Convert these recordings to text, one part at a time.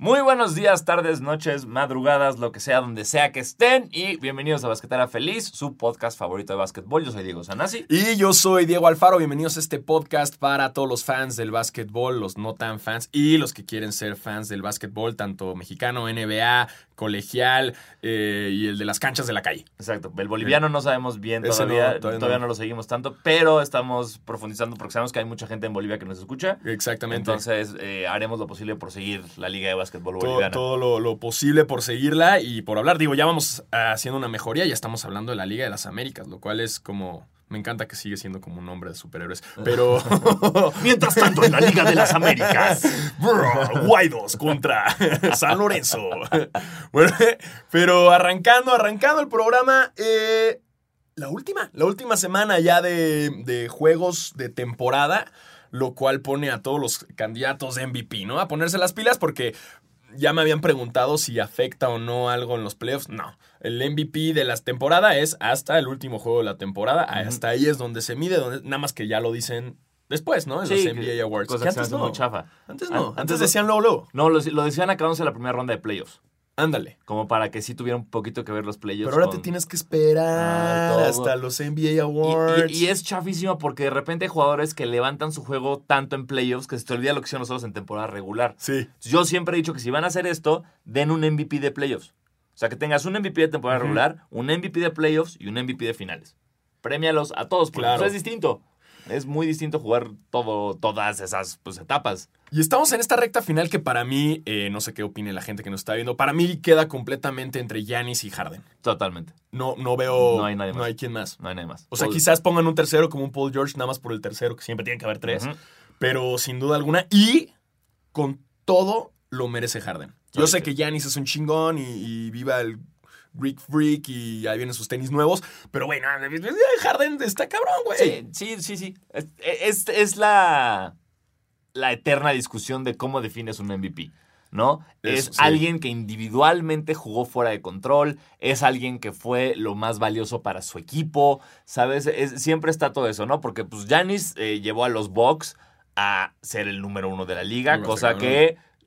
Muy buenos días, tardes, noches, madrugadas, lo que sea, donde sea que estén. Y bienvenidos a Basquetera Feliz, su podcast favorito de básquetbol. Yo soy Diego Sanasi. Y yo soy Diego Alfaro. Bienvenidos a este podcast para todos los fans del básquetbol, los no tan fans y los que quieren ser fans del básquetbol, tanto mexicano, NBA, colegial eh, y el de las canchas de la calle. Exacto. El boliviano no sabemos bien no, todavía. todavía no lo seguimos tanto, pero estamos profundizando porque sabemos que hay mucha gente en Bolivia que nos escucha. Exactamente. Entonces eh, haremos lo posible por seguir la Liga de Básquetbol todo, Boliviana. todo lo, lo posible por seguirla y por hablar. Digo, ya vamos haciendo una mejoría, ya estamos hablando de la Liga de las Américas, lo cual es como. Me encanta que sigue siendo como un nombre de superhéroes. Pero. Mientras tanto, en la Liga de las Américas. Guaidos contra San Lorenzo. Bueno, pero arrancando, arrancando el programa. eh, la última, la última semana ya de, de juegos de temporada, lo cual pone a todos los candidatos de MVP, ¿no? A ponerse las pilas porque ya me habían preguntado si afecta o no algo en los playoffs. No. El MVP de la temporada es hasta el último juego de la temporada. Hasta ahí es donde se mide, donde, nada más que ya lo dicen después, ¿no? En Sí, los NBA Awards. cosa Que antes no. muy chafa. Antes An- no. antes decían luego, luego. No, lo, lo decían acabándose la primera ronda de playoffs. Ándale. Como para que sí tuviera un poquito que ver los playoffs. Pero ahora con- te tienes que esperar Ah, hasta los NBA Awards. Y, y es chafísimo porque de repente hay jugadores que levantan su juego tanto en playoffs que se te olvida lo que hicieron nosotros en temporada regular. Sí. Yo siempre he dicho que si van a hacer esto, den un MVP de playoffs. O sea, que tengas un MVP de temporada regular, un MVP de playoffs y un MVP de finales. Premialos a todos, porque Claro. pues, es distinto. Es muy distinto jugar todo, todas esas pues, etapas. Y estamos en esta recta final que para mí, eh, no sé qué opine la gente que nos está viendo, para mí queda completamente entre Giannis y Harden. Totalmente. No, no veo. No hay nadie No más. hay quien más. No hay nada más. O sea, quizás pongan un tercero como un Paul George, nada más por el tercero, que siempre tiene que haber tres. Pero sin duda alguna. Y con todo lo merece Harden. Yo sé que Giannis es un chingón y, y viva el Greek Freak y ahí vienen sus tenis nuevos. Pero bueno, Harden está cabrón, güey. Sí, sí, sí, sí. Es, es- es la, la eterna discusión de cómo defines un MVP, ¿no? es sí. alguien que individualmente jugó fuera de control, es alguien que fue lo más valioso para su equipo, ¿sabes? Es- siempre está todo eso, ¿no? Porque pues Giannis eh, llevó a los Bucks a ser el número uno de la liga, No, cosa cabrón.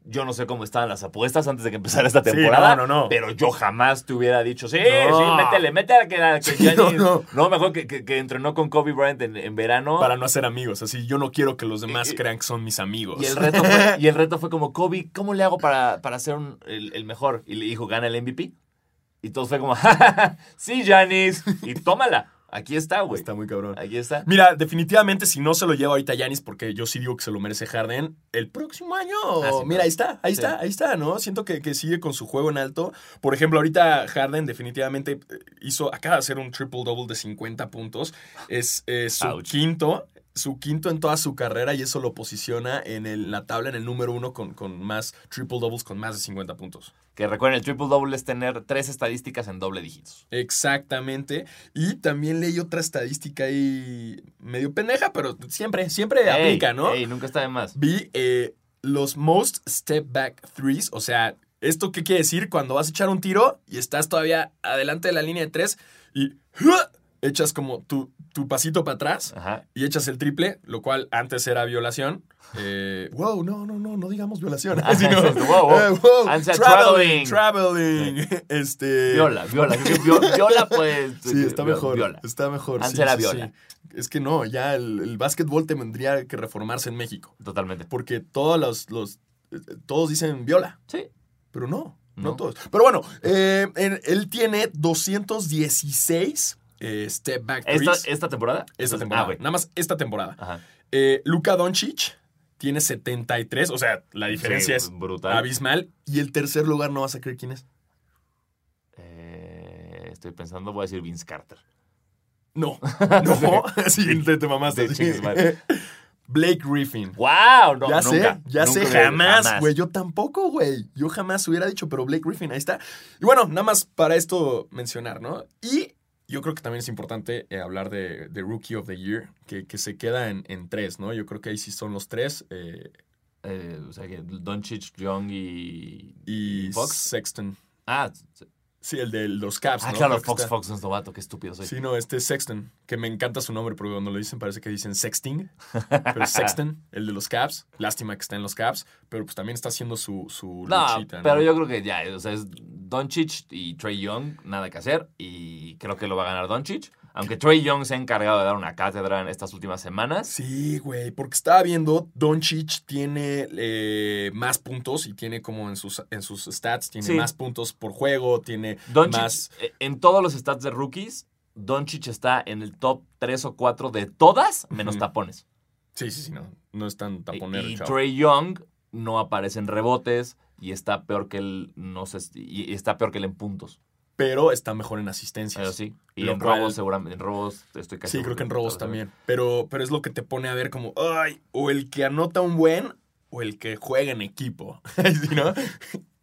Yo no sé cómo estaban las apuestas antes de que empezara esta Sí, temporada. no, no, no. Pero yo jamás te hubiera dicho, sí, No. sí, métele, métele que, que Sí, Giannis- no, no, mejor que, que- que entrenó con Kobe Bryant en, en verano. Para no hacer amigos. Así, yo no quiero que los demás crean que son mis amigos. y, el reto fue, y el reto fue como, Kobe, ¿cómo le hago para, para ser un- el, el mejor? Y le dijo, gana el MVP. Y todos fue como, "Ja, ja, ja, sí, Janis. Y tómala. Aquí está, güey. Está muy cabrón. Aquí está. Mira, definitivamente si no se lo lleva ahorita Yanis, porque yo sí digo que se lo merece Harden, el próximo año, Ah, sí, mira, ahí está, ahí Sí. está, ahí está, ¿no? Siento que, que sigue con su juego en alto. Por ejemplo, ahorita Harden definitivamente eh, hizo, acaba de hacer un triple-double de 50 puntos. Es eh, su Ouch. quinto, su quinto en toda su carrera y eso lo posiciona en el- la tabla en el número uno con, con más triple-doubles con más de 50 puntos. Que recuerden, el triple double es tener tres estadísticas en doble dígitos. Exactamente. Y también leí otra estadística ahí medio pendeja, pero siempre, siempre Ey, aplica, ¿no? ey, nunca está de más. Vi eh, los most step back threes. O sea, ¿esto qué quiere decir? Cuando vas a echar un tiro y estás todavía adelante de la línea de tres y. echas como tu, tu pasito para atrás Ajá. y echas el triple, lo cual antes era violación. Eh, wow, no, no, no, no digamos violación. sino, Wow, wow. eh, wow, traveling, traveling. traveling. Este, Viola, viola. Viola, pues. Sí, está mejor. Viola. Está mejor. Antes sí, era sí, viola. sí. Es que no, ya el, el básquetbol tendría que reformarse en México. Totalmente. Porque todos los, los eh, todos dicen viola, Sí. pero no, no, No. todos. Pero bueno, eh, en- él tiene 216 eh, step back ¿Esta, esta temporada? esta Ah, temporada. güey. Nada más esta temporada. Ajá. Eh, Luka Doncic tiene 73, o sea, la diferencia Sí, es brutal. abismal. Y el tercer lugar no vas a creer quién es. Eh, estoy pensando, voy a decir Vince Carter. No, no, sí, te, te mamaste. Sí. Blake Griffin. ¡Wow! No, ya nunca, sé, ya nunca sé, jamás, güey. Yo tampoco, güey. Yo jamás hubiera dicho, pero Blake Griffin, ahí está. Y bueno, nada más para esto mencionar, ¿no? Y yo creo que también es importante eh, hablar de, de Rookie of the Year, que, que se queda en, en tres, ¿no? Yo creo que ahí sí son los tres. eh, Eh, o sea que Doncic, Young y. y Fox. Sexton. Ah, Sí, el de los Caps. Ah, ¿no? claro, Creo Fox Fox no es novato, qué estúpido soy. Sí, no, este es Sexton, que me encanta su nombre, porque cuando lo dicen parece que dicen Sexting, pero es Sexton, el de los Caps. Lástima que está en los Caps, pero pues también está haciendo su, su No, luchita, ¿no? pero yo creo que ya, o sea, es Doncic y Trey Young, nada que hacer, y creo que lo va a ganar Doncic. Aunque Trey Young se ha encargado de dar una cátedra en estas últimas semanas. Sí, güey, porque estaba viendo, Doncic tiene eh, más puntos y tiene como en sus, en sus stats, tiene Sí. más puntos por juego, tiene Doncic, más... eh, en todos los stats de rookies, Doncic está en el top 3 o 4 de todas, menos tapones. Sí, sí, sí, no, no es tan Y, taponero, y chavo. Trey Young no aparece en rebotes y está peor que él, no sé, y y está peor que él en puntos. Pero está mejor en asistencias. Pero sí. Y en cual- robos, seguramente. En robos estoy casi. Sí, creo que en robos también. Pero, pero es lo que te pone a ver como, ay, o el que anota un buen o el que juega en equipo. ¿Sí, no?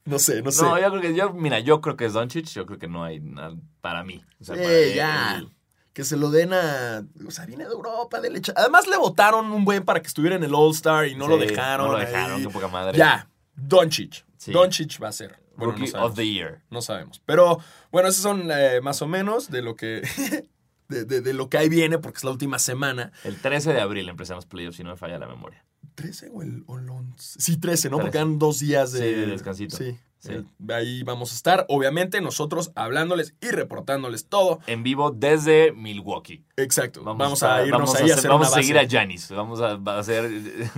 No sé, no sé. No, yo creo que yo, mira, yo creo que es Doncic, yo creo que no hay nada para mí. O sea, Sí, para ya. el- Que se lo den a. O sea, viene de Europa, de leche. Además, le votaron un buen para que estuviera en el All-Star y no lo dejaron. No lo dejaron, qué poca madre. Ya, Doncic. Sí. Doncic va a ser. Bueno, no Rookie of the Year. No sabemos. Pero bueno, esos son eh, más o menos de lo que. de, de- de lo que ahí viene, porque es la última semana. El 13 de abril empiezan los playoffs, si no me falla la memoria. ¿13 o el, o el 11? Sí, 13, ¿no? 13. Porque dan dos días de, Sí, de descansito. Sí. Sí. Eh, ahí vamos a estar. Obviamente, nosotros hablándoles y reportándoles todo. En vivo desde Milwaukee. Exacto. Vamos, a irnos vamos ahí a, hacer- hacer Vamos una a seguir a Giannis. Vamos a, a hacer.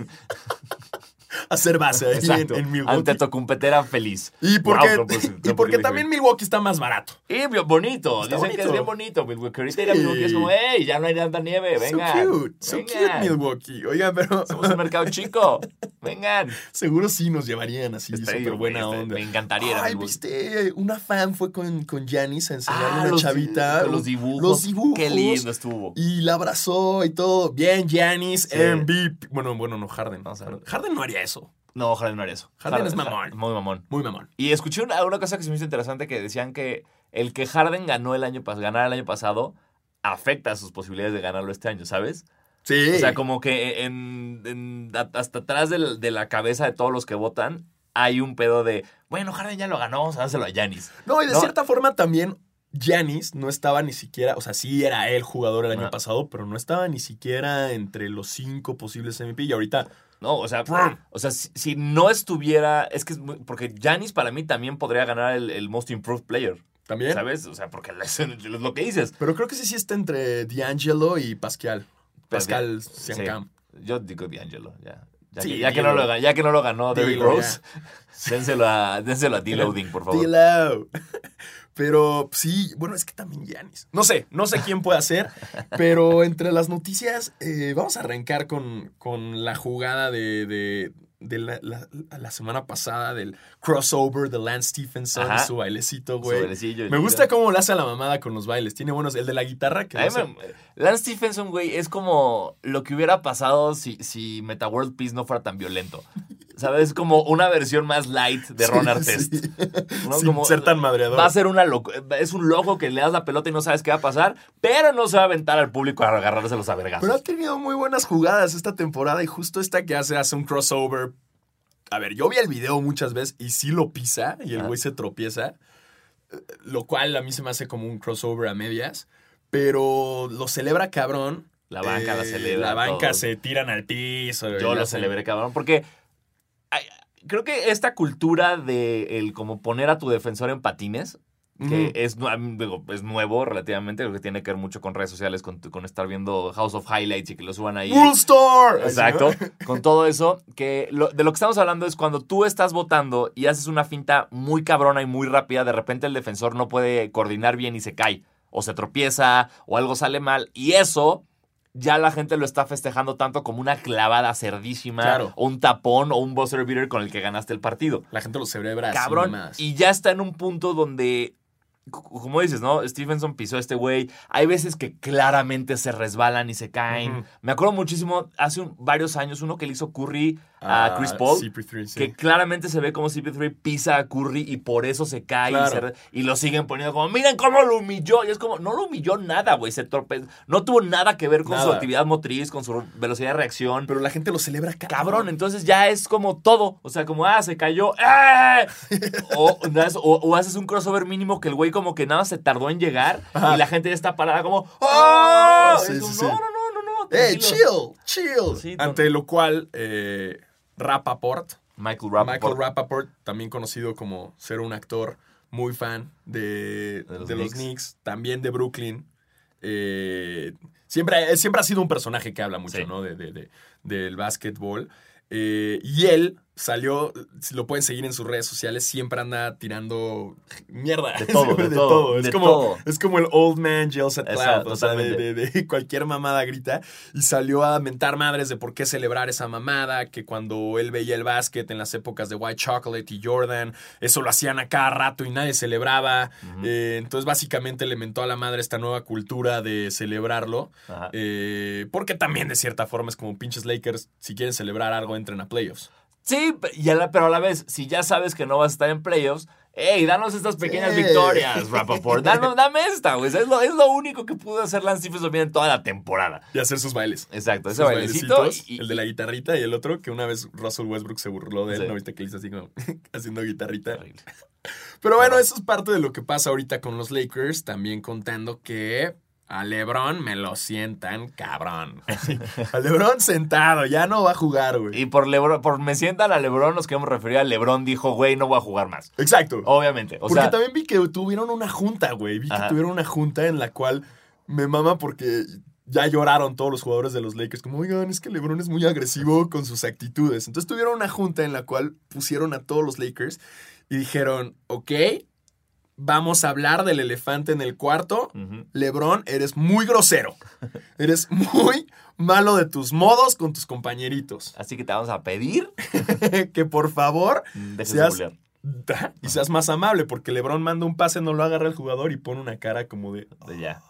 hacer base ahí en, en Milwaukee. Ante tu competera feliz. Y porque, Wow, pues, y porque también. Milwaukee está más barato. Y bonito. Está Dicen que es bien bonito. Milwaukee. Ahorita ir a Milwaukee es como, hey, ya no hay tanta nieve. Venga. So cute. So cute Milwaukee. Oigan, pero Somos un mercado chico. Vengan. seguro sí nos llevarían así Estaría, súper buena güey, onda. Me encantaría Ay, viste, una fan fue con, con Giannis a enseñarle a Ah, una los, chavita. los dibujos. Los dibujos. Qué lindo estuvo. Y la abrazó y todo. Bien, Giannis, Sí. MVP. Bueno, bueno, no, Harden. O sea, Harden no haría eso. No, Harden no haría eso. Harden es mamón. Muy mamón. Muy mamón. Y escuché una, una cosa que se me hizo interesante que decían que el que Harden ganó el año pas- ganara el año pasado afecta a sus posibilidades de ganarlo este año, ¿sabes? Sí. O sea, como que en, en- a- hasta atrás de la cabeza de todos los que votan hay un pedo de, bueno, Harden ya lo ganó, vamos a dárselo a Yanis. No, y de No. cierta forma también Giannis no estaba ni siquiera, o sea, sí era el jugador el año pasado, pero no estaba ni siquiera entre los cinco posibles MVP. Y ahorita, No, o sea, o sea si, si no estuviera, es que es muy- porque Yanis para mí también podría ganar el, el Most Improved Player, también. ¿sabes? O sea, porque es lo que dices. Pero creo que sí, sí está entre D'Angelo y Pascal. Pascal Sí. Siakam. Yo digo D'Angelo, ya. Ya, Sí, que, ya que no lo, ya que no lo ganó Dilo, Rose, dénselo a, dénselo a D-Loading, por favor. Dilo. Pero sí, bueno, es que también Giannis. No sé, no sé quién puede hacer, pero entre las noticias, eh, vamos a arrancar con, con la jugada de, de, de la, la- la semana pasada del crossover de Lance Stephenson Ajá. y su bailecito, Su güey. bailecillo, Me güsta cómo le hace a la mamada con los bailes. Tiene buenos. El de la guitarra que hace- me- Lance Stephenson, güey, es como lo que hubiera pasado si, si Meta World Peace no fuera tan violento. ¿Sabes? Es como una versión más light de Ron sí. Artest. ¿no? Sin Como- ser tan madreador. Va a ser una loco. Es un loco que le das la pelota y no sabes qué va a pasar, pero no se va a aventar al público a agarrárselos a vergazos. Pero ha tenido muy buenas jugadas esta temporada y justo esta que hace, hace un crossover. A ver, yo vi el video muchas veces y sí lo pisa y el güey se tropieza, eh, lo cual a mí se me hace como un crossover a medias, pero lo celebra cabrón. La banca la celebra, La banca se tiran al piso. Yo lo celebré, cabrón, porque creo que esta cultura de el como poner a tu defensor en patines, que es, digo, nuevo relativamente, creo que tiene que ver mucho con redes sociales, con, con estar viendo House of Highlights y que lo suban ahí. Star. Exacto, con todo eso, que lo- de lo que estamos hablando es cuando tú estás votando y haces una finta muy cabrona y muy rápida, de repente el defensor no puede coordinar bien y se cae, o se tropieza, o algo sale mal, y eso ya la gente lo está festejando tanto como una clavada cerdísima, Claro. o un tapón, o un buzzer beater con el que ganaste el partido. La gente lo celebra así Cabrón, y ya está en un punto donde... Como dices, ¿no? Stevenson pisó a este güey. Hay veces que claramente se resbalan y se caen. Me acuerdo muchísimo, hace un- varios años, uno que le hizo Curry a Chris Paul. CP3, sí. Que claramente se ve como CP3 pisa a Curry y por eso se cae y, Claro. se- y lo siguen poniendo como, miren cómo lo humilló. Y es como, no lo humilló nada, güey. Se torpe... No tuvo nada que ver con su actividad motriz, con su velocidad de reacción. Pero la gente lo celebra cabrón. Cabrón, entonces ya es como todo. O sea, como, ah, se cayó. ¡eh! O, o- o haces un crossover mínimo que el güey como que nada se tardó en llegar Ajá. y la gente ya está parada como, ¡oh! Sí, Es como, sí, sí. No, no, no, no, no. ¡Eh, tranquilos". chill! ¡Chill! Ante lo cual, eh, Rappaport, Michael Rappaport. Michael Rappaport, también conocido como ser un actor muy fan de, De los de los Knicks. También de Brooklyn. eh, siempre, siempre ha sido un personaje que habla mucho, Sí. ¿no? De, de- de- del básquetbol. Eh, y él salió, si lo pueden seguir en sus redes sociales, siempre anda tirando mierda. De todo, de todo, Es, de como, todo. es como el old man yells at cloud. O sea, de, cualquier mamada grita. Y salió a mentar madres de por qué celebrar esa mamada. Que cuando él veía el básquet en las épocas de White Chocolate y Jordan, eso lo hacían a cada rato y nadie celebraba. Eh, entonces, básicamente le mentó a la madre esta nueva cultura de celebrarlo. Eh, porque también, de cierta forma, es como pinches Lakers. Si quieren celebrar algo, entren a playoffs. Sí, pe- y a la- pero a la vez, si ya sabes que no vas a estar en playoffs, ¡ey, danos estas pequeñas Sí. victorias, Rappaport! Danos- dame esta, güey. Es lo, es lo único que pudo hacer Lance Stephenson bien en toda la temporada. Y hacer sus bailes. Exacto, ese Sus bailecito. bailecitos, y- el de la guitarrita y el otro que una vez Russell Westbrook se burló de él, Sí. ¿no viste que le hizo así como haciendo guitarrita? Terrible. Pero bueno, eso es parte de lo que pasa ahorita con los Lakers, también contando que a LeBron me lo sientan cabrón. a LeBron sentado, ya no va a jugar, güey. Y por Lebron, por me sientan a LeBron, nos queremos referir a LeBron dijo, güey, no voy a jugar más. Exacto. Obviamente. O porque sea, también vi que tuvieron una junta, güey. Vi que tuvieron una junta en la cual me mama porque ya lloraron todos los jugadores de los Lakers. Como, oigan, es que LeBron es muy agresivo con sus actitudes. Entonces tuvieron una junta en la cual pusieron a todos los Lakers y dijeron, ok, vamos a hablar del elefante en el cuarto. ujú. LeBron, eres muy grosero. Eres muy malo de tus modos con tus compañeritos. así que te vamos a pedir, que por favor dejes Seas- de y seas más amable, porque LeBron manda un pase, no lo agarra el jugador y pone una cara como de. De ya.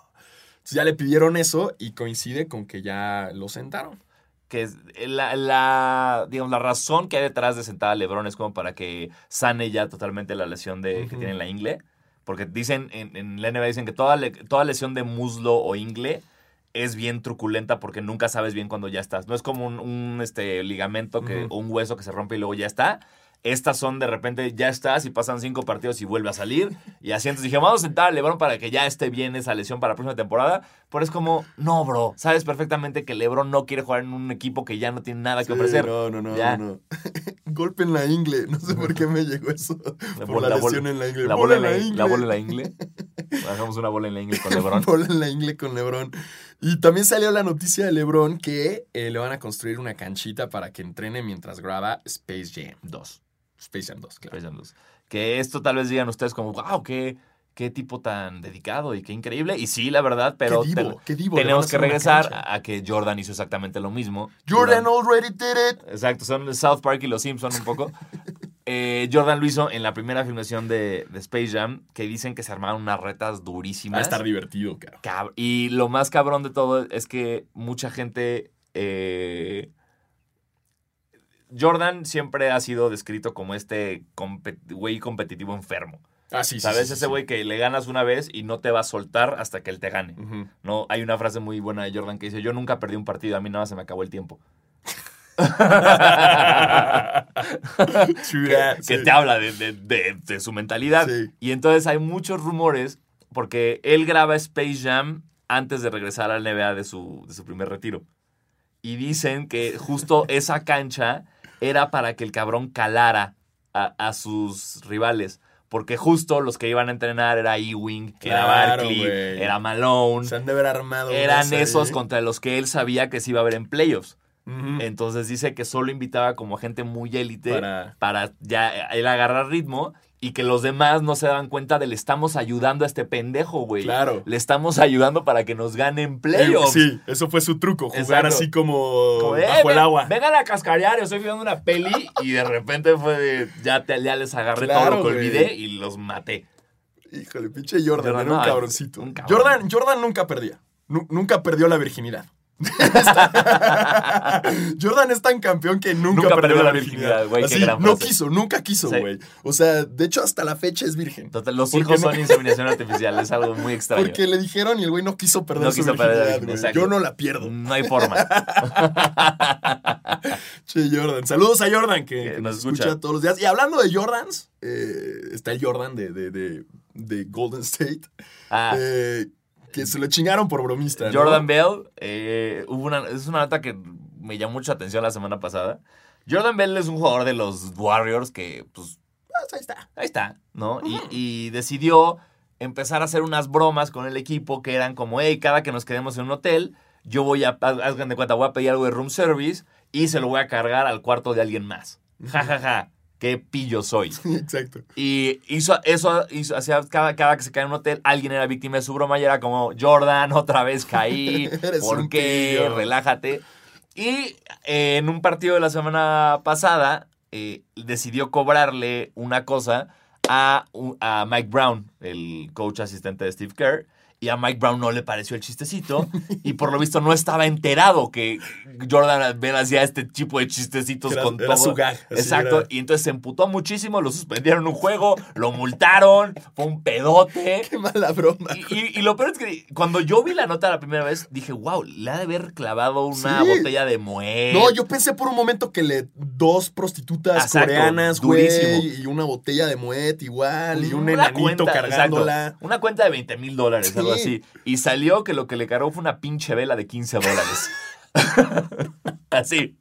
Entonces ya le pidieron eso y coincide con que ya lo sentaron. que es la, la, digamos, la razón que hay detrás de sentar a LeBron es como para que sane ya totalmente la lesión de, que tiene en la ingle. Porque dicen, en, en la NBA dicen que toda, le- toda lesión de muslo o ingle es bien truculenta porque nunca sabes bien cuándo ya estás. No es como un, un, este, ligamento que, o un hueso que se rompe y luego ya está. Estas son de repente ya estás y pasan cinco partidos y vuelve a salir. Y así entonces dije, vamos a sentar a LeBron para que ya esté bien esa lesión para la próxima temporada. Pero es como, no, bro. Sabes perfectamente que LeBron no quiere jugar en un equipo que ya no tiene nada que Sí, ofrecer. No, no, no, Ya. no. no. Golpe en la ingle. No sé por qué me llegó eso. La por bola- la la bola- lesión en la ingle. La bola, en la, la bola en la ingle. Hagamos una bola en la ingle con LeBron. Bola en la ingle con LeBron. Y también salió la noticia de LeBron que eh, le van a construir una canchita para que entrene mientras graba Space Jam. Dos. Space Jam 2, claro. Space Jam 2. Que esto tal vez digan ustedes como, wow, qué, qué tipo tan dedicado y qué increíble. Y sí, la verdad, pero qué divo, qué divo. tenemos que regresar a, que Jordan hizo exactamente lo mismo. Jordan already did it. Exacto, son South Park y los Simpson un poco. Eh, Jordan lo hizo en la primera filmación de, de Space Jam, que dicen que se armaron unas retas Va a durísimas. estar divertido. Cab- y lo más cabrón de todo es que mucha gente. eh, Jordan siempre ha sido descrito como este güey competitivo enfermo. Ah, sí. ¿Sabes? sí, Ese sí. güey que le ganas una vez y no te va a soltar hasta que él te gane. No, hay una frase muy buena de Jordan que dice: Yo nunca perdí un partido, a mí nada más se me acabó el tiempo. Que, que te habla de, de- de- de su mentalidad. Y entonces hay muchos rumores, porque él graba Space Jam antes de regresar al NBA de su, de su primer retiro. Y dicen que justo esa cancha era para que el cabrón calara a, a sus rivales. Porque justo los que iban a entrenar era Ewing, era Barkley, era Malone. Se han de haber armado. Eran ahí. esos contra los que él sabía que se iba a ver en playoffs. Entonces dice que solo invitaba como gente muy élite Para- para... ya él agarrar ritmo y que los demás no se daban cuenta de le estamos ayudando a este pendejo, güey. Claro. Le estamos ayudando para que nos ganen Eh, playoffs. Sí, eso fue su truco. Jugar Exacto. así como, Como, eh, bajo el agua. Vengan a cascarear, yo estoy viendo una peli y de repente fue de, ya, te- ya les agarré Claro, todo lo que güey. olvidé y los maté. Híjole, pinche Jordan, Jordan, era un no, cabroncito. un cabrón. Jordan, Jordan nunca perdía. Nu- nunca perdió la virginidad. Jordan es tan campeón que nunca, Nunca perdió perdió la virginidad. güey, no quiso, nunca quiso, Sí. güey. O sea, de hecho, hasta la fecha es virgen. Total, los hijos no- son inseminación artificial, es algo muy extraño. Porque le dijeron y el güey no quiso perder No su quiso virginidad. Yo no la pierdo. No hay forma. Che, Jordan. Saludos a Jordan que, Que que nos nos escucha. escucha. todos los días. Y hablando de Jordans, eh, está el Jordan de, de- de- de Golden State. Ah, eh, que se lo chingaron por bromista. ¿no? Jordan Bell, eh, hubo una, es una nota que me llamó mucha atención la semana pasada. Jordan Bell es un jugador de los Warriors que, pues, Pues ahí está. ahí está, ¿no? Y, y decidió empezar a hacer unas bromas con el equipo que eran como, hey, cada que nos quedemos en un hotel, yo voy a, haz- hagan de cuenta, voy a pedir algo de room service y se lo voy a cargar al cuarto de alguien más. Ja, ja, ja. Qué pillo soy. Exacto. Y hizo eso, hizo, hacía cada, cada que se caía en un hotel, alguien era víctima de su broma y era como, Jordan, otra vez caí, ¿por qué? pillo. Relájate. Y eh, en un partido de la semana pasada, eh, decidió cobrarle una cosa a, a Mike Brown, el coach asistente de Steve Kerr. Y a Mike Brown no le pareció el chistecito. y por lo visto no estaba enterado que Jordan Bell hacía este tipo de chistecitos Era- con era todo. su gag, Exacto. era. Y entonces se emputó muchísimo, lo suspendieron un juego, lo multaron, fue un pedote. Qué mala broma. Y, y- y lo peor es que cuando yo vi la nota la primera vez, dije, wow, le ha de haber clavado una Sí. botella de Moet. No, yo pensé por un momento que le dos prostitutas Exacto, coreanas, durísimo. güey, y una botella de muet igual, y un Una enanito cuenta, cargándola. exacto, una cuenta de 20 mil dólares, algo Sí. así. Y salió que lo que le cargó fue una pinche vela de 15 dólares. así.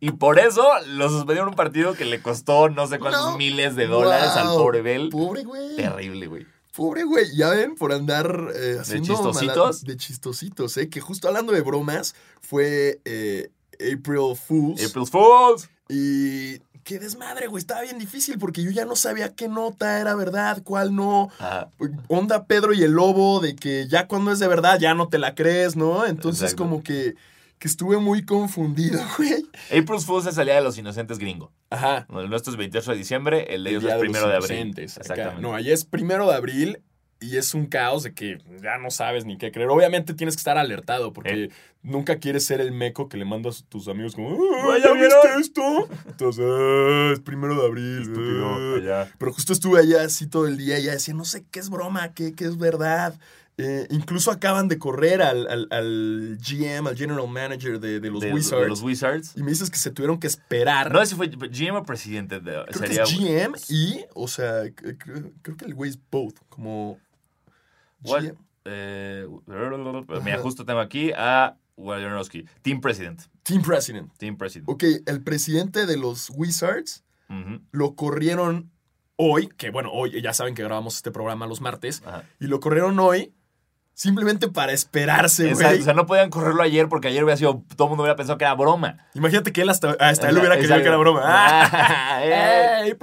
Y por eso lo suspendieron un partido que le costó no sé cuántos No. miles de dólares al pobre Bell. Pobre güey. Terrible, güey. Pobre güey, ya ven, por andar eh, haciendo chistositos? mala- de chistositos, ¿eh? Que justo hablando de bromas, fue eh, April Fools. April Fools. Y qué desmadre, güey. Estaba bien difícil porque yo ya no sabía qué nota era verdad, cuál no. Ajá. Onda Pedro y el Lobo, de que ya cuando es de verdad ya no te la crees, ¿no? Entonces, Exacto. como que, que estuve muy confundido, güey. April Fools es el día de los inocentes gringo. Ajá. El nuestro es 28 de diciembre, el de ellos es de primero los de abril. inocentes, acá. Exactamente. No, allá es primero de abril y es un caos de que ya no sabes ni qué creer. Obviamente tienes que estar alertado porque Eh. nunca quieres ser el meco que le mandas a tus amigos como, "Ah, ¿ya ¿ya viste vieron?" esto? Entonces, "Ah, es primero de abril. Estúpido, ah". allá. Pero justo estuve allá así todo el día y ya decía, no sé qué es broma, qué, qué es verdad. Eh, incluso acaban de correr al, al- al GM, al General Manager de, de los de, Wizards. de los Wizards. Y me dices que se tuvieron que esperar. No sé si fue GM o presidente. De, creo sería, que es GM y, o sea, creo que el güey es both, como What? Eh, mira, justo tengo aquí a Wojnarowski. Team President. Team President. Team President. Ok, el presidente de los Wizards lo corrieron hoy, que bueno, hoy ya saben que grabamos este programa los martes, ajá. y lo corrieron hoy simplemente para esperarse, güey. O sea, no podían correrlo ayer porque ayer hubiera sido. Todo el mundo hubiera pensado que era broma. Imagínate que él hasta, hasta él hubiera Exacto. que era broma. Ah, eh. ¡Ey!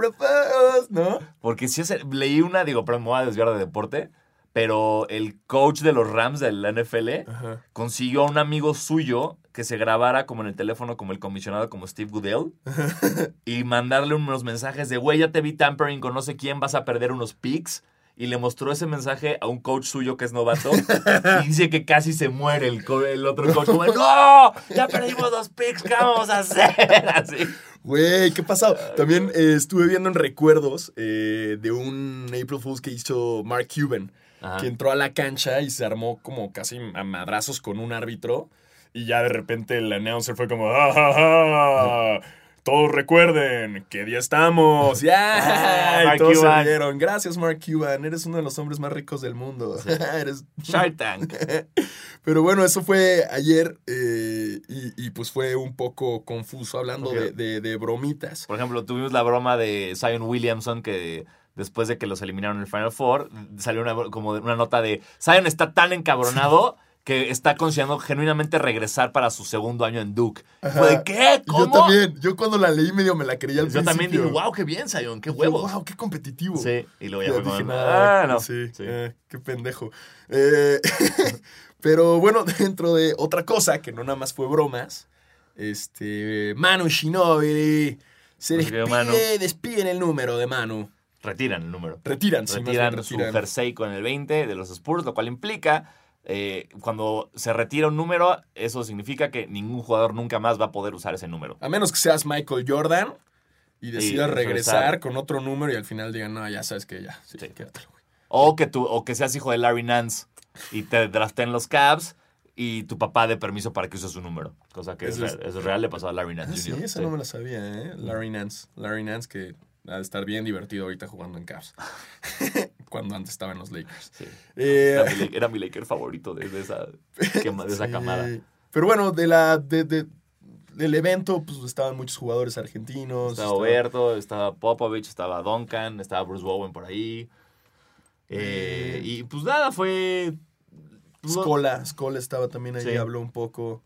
¿No? Porque sí, hace- leí una, digo, pero me voy a desviar de deporte. Pero el coach de los Rams de la NFL Ajá. consiguió a un amigo suyo que se grabara como en el teléfono, como el comisionado, como Steve Goodell, y mandarle unos mensajes de, güey, ya te vi tampering con no sé quién, vas a perder unos picks. Y le mostró ese mensaje a un coach suyo que es novato. y dice que casi se muere el, co- el otro coach. Como, ¡No! Ya perdimos dos picks, ¿qué vamos a hacer? Así. Güey, ¿qué pasado? También eh, estuve viendo en recuerdos eh, de un April Fools que hizo Mark Cuban, Ajá. que entró a la cancha y se armó como casi a madrazos con un árbitro. Y ya de repente el announcer fue como, ¡Ja, ja, ja! Todos recuerden qué día estamos. ¡Ya! Ah, y Mark todos se. Gracias, Mark Cuban. Eres uno de los hombres más ricos del mundo. Eres Shark Tank. Pero bueno, eso fue ayer eh, y, y, pues fue un poco confuso hablando Ok. de, de- de bromitas. Por ejemplo, tuvimos la broma de Zion Williamson que después de que los eliminaron en el Final Four, salió una, como una nota de Zion está tan encabronado que está considerando genuinamente regresar para su segundo año en Duke. Ajá. Fue de, ¿qué? ¿Cómo? yo también, yo cuando la leí medio me la creí al Yo también dije, principio. wow, qué bien, Zion, qué Y yo, huevos. wow, qué competitivo. Sí, y luego Ya ya dije nada. ah, no. Sí, Sí. eh, qué pendejo. Eh, pero bueno, dentro de otra cosa, que no nada más fue bromas, este, Manu Shinobi se despide, despiden el número de Manu. Retiran el número. Retiran, sí, bien Retiran su retiran. jersey con el 20 de los Spurs, lo cual implica eh, cuando se retira un número, eso significa que ningún jugador nunca más va a poder usar ese número. A menos que seas Michael Jordan y decidas Y regresar regresar. con otro número y al final digan, no, ya sabes que ya. Sí, Sí. quédatelo. O que, tú, o que seas hijo de Larry Nance y te draften los Cavs y tu papá dé permiso para que uses su número. Cosa que es, Eso es- real, eso es real, le pasó a Larry Nance Ah, sí, esa Sí. no me la sabía, ¿eh? Larry Nance. Larry Nance que ha de estar bien divertido ahorita jugando en Cavs. Cuando antes estaba en los Lakers. Sí. Eh, Era, mi, Laker- era mi Laker favorito de, de esa, de esa sí. camada. Pero bueno, de la, de, de- del evento, pues estaban muchos jugadores argentinos. Estaba estaba- Oberto, estaba Popovich, estaba Duncan, estaba Bruce Bowen por ahí. Eh, Eh. y pues nada, fue... Scola, Scola estaba también ahí, Sí. habló un poco.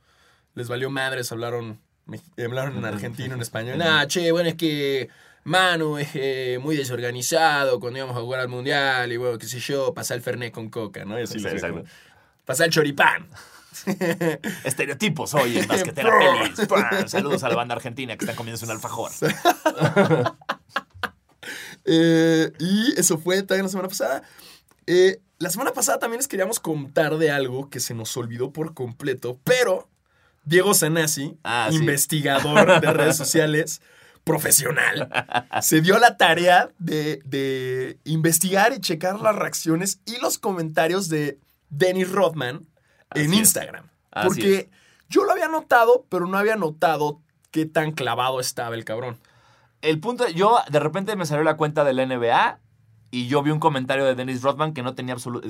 Les valió madres, hablaron, hablaron en argentino, en español. Nah, che, bueno, es que Manu es eh, muy desorganizado cuando íbamos a jugar al mundial y bueno, qué sé yo, pasar el Fernet con coca, ¿no? Así Sí, exacto. Pasar el choripán. Estereotipos hoy en Basquetera Pelis. Saludos a la banda argentina que están comiéndose un alfajor. Eh, y eso fue también la semana pasada. Eh, la semana pasada también les queríamos contar de algo que se nos olvidó por completo, pero Diego Sanasi, Ah, sí. investigador de redes sociales, profesional, se dio la tarea de, de investigar y checar las reacciones y los comentarios de Dennis Rodman en Así. Instagram. Porque yo lo había notado, pero no había notado qué tan clavado estaba el cabrón. El punto, yo de repente me salió la cuenta del NBA y yo vi un comentario de Dennis Rodman que no tenía absoluto,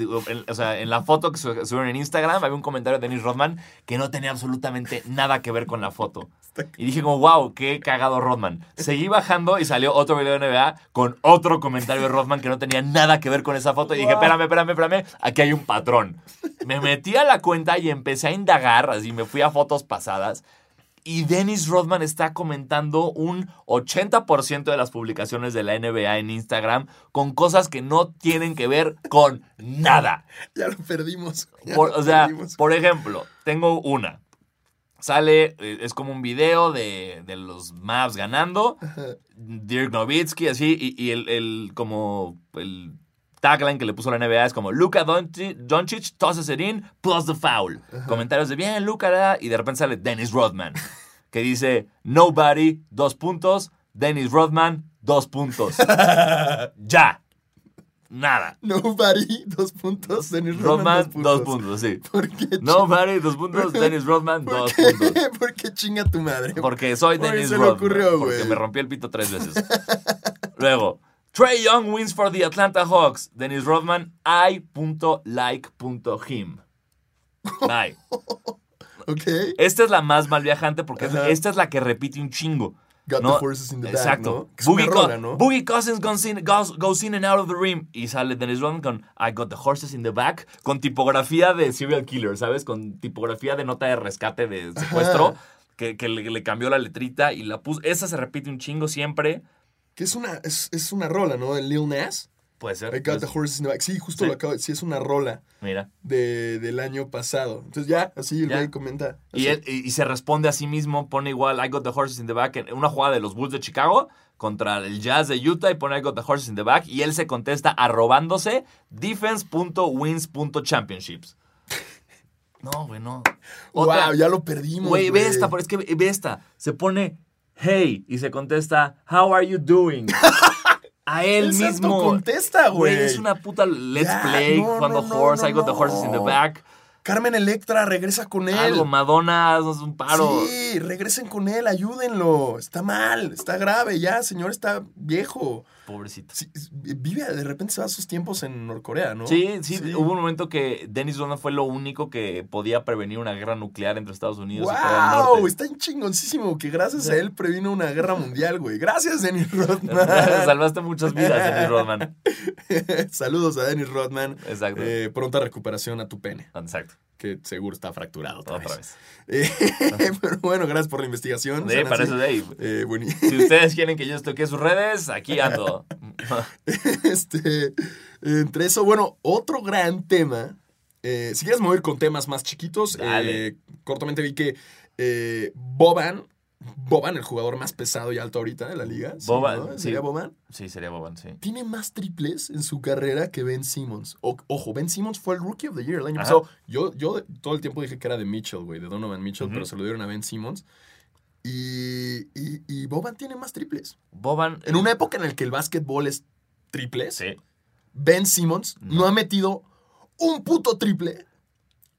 o sea, en la foto que su- subieron en Instagram había un comentario de Dennis Rodman que no tenía absolutamente nada que ver con la foto. Y dije como, wow, qué cagado Rodman. Seguí bajando y salió otro video de NBA con otro comentario de Rodman que no tenía nada que ver con esa foto. Y dije, espérame, espérame, espérame, aquí hay un patrón. Me metí a la cuenta y empecé a indagar, así me fui a fotos pasadas. Y Dennis Rodman está comentando un 80% de las publicaciones de la NBA en Instagram con cosas que no tienen que ver con nada. Ya lo perdimos. ya Por- lo o sea, perdimos. por ejemplo, tengo una. Sale, eh, es como un video de, de los Mavs ganando. Dirk Nowitzki, así, y, y el, el- como el tagline que le puso la NBA es como Luka Doncic, tosses it in plus the foul. Comentarios de bien, Luka, da", y de repente sale Dennis Rodman, que dice Nobody, dos puntos, Dennis Rodman, dos puntos. ya. Nada. Nobody, dos puntos. Dennis Rodman, Rodman, dos puntos, sí. ¿Por qué? Nobody, dos puntos, Dennis Rodman, ¿Por dos qué? puntos. ¿Por qué chinga tu madre? Porque soy Por Dennis Rodman. ocurrió, porque me rompí el pito tres veces. Luego, Trey Young wins for the Atlanta Hawks. Dennis Rodman, I.like.him. Bye. Ok. Esta es la más mal viajante porque Ajá. esta es la que repite un chingo. Got ¿no? the horses in the back, Exacto. ¿no? Que es una Boogie, rola, Co- ¿no? Boogie Cousins goes in, goes- goes in and out of the rim. Y sale Dennis Rodman con I got the horses in the back. Con tipografía de serial killer, ¿sabes? Con tipografía de nota de rescate de secuestro. Ajá. Que, que le, le cambió la letrita y la puso. Esa se repite un chingo siempre. Que es una, es, es una rola, ¿no? De Lil Nas. Puede ser. I got the horses in the back. Sí, justo Sí. lo acabo de Sí, es una rola Mira. de, del año pasado. Entonces ya, así el güey comenta. Y, él- y- se responde a sí mismo, pone igual I got the horses in the back en una jugada de los Bulls de Chicago contra el Jazz de Utah y pone I got the horses in the back y él se contesta arrobándose defense.wins.championships. No, güey, no. Otra- wow, ya lo perdimos. Güey, ve esta, pero es que ve esta. Se pone hey y se contesta how are you doing? A él El santo mismo. contesta, güey. es una puta let's Ya, play no, jugando no, horse, no, I got the horses in the back. Carmen Electra regresa con él. Algo, Madonna, haznos un paro. Sí, regresen con él, ayúdenlo. Está mal, está grave, ya, señor está viejo. Pobrecito. Sí, vive, de repente se va a sus tiempos en Norcorea, ¿no? Sí, sí, hubo un momento que Dennis Rodman fue lo único que podía prevenir una guerra nuclear entre Estados Unidos y Corea del ¡Wow! Norte. Está chingoncísimo que gracias a él previno una guerra mundial, güey. Gracias, Dennis Rodman. Salvaste muchas vidas, Dennis Rodman. Saludos a Dennis Rodman. Exacto. Eh, pronta recuperación a tu pene, Exacto. Que seguro está fracturado otra, Otra vez. vez. Eh, pero bueno, gracias por la investigación. Sí, para eso de ahí. Eh, bueno, Si ustedes quieren que yo estoque sus redes, aquí ando. este, entre eso, bueno, otro gran tema. eh, si quieres mover con temas más chiquitos, cortamente vi que Boban Boban, el jugador más pesado y alto ahorita de la liga. ¿sí, Boban, no? sí. ¿Sería Boban? Sí, sería Boban, sí. Tiene más triples en su carrera que Ben Simmons. O- ojo, Ben Simmons fue el Rookie of the Year el año Ajá. pasado. Yo, yo todo el tiempo dije que era de Mitchell, güey, de Donovan Mitchell, pero se lo dieron a Ben Simmons. Y, y, y Boban tiene más triples. Boban. En una época en la que el básquetbol es triples, Sí. Ben Simmons No. no ha metido un puto triple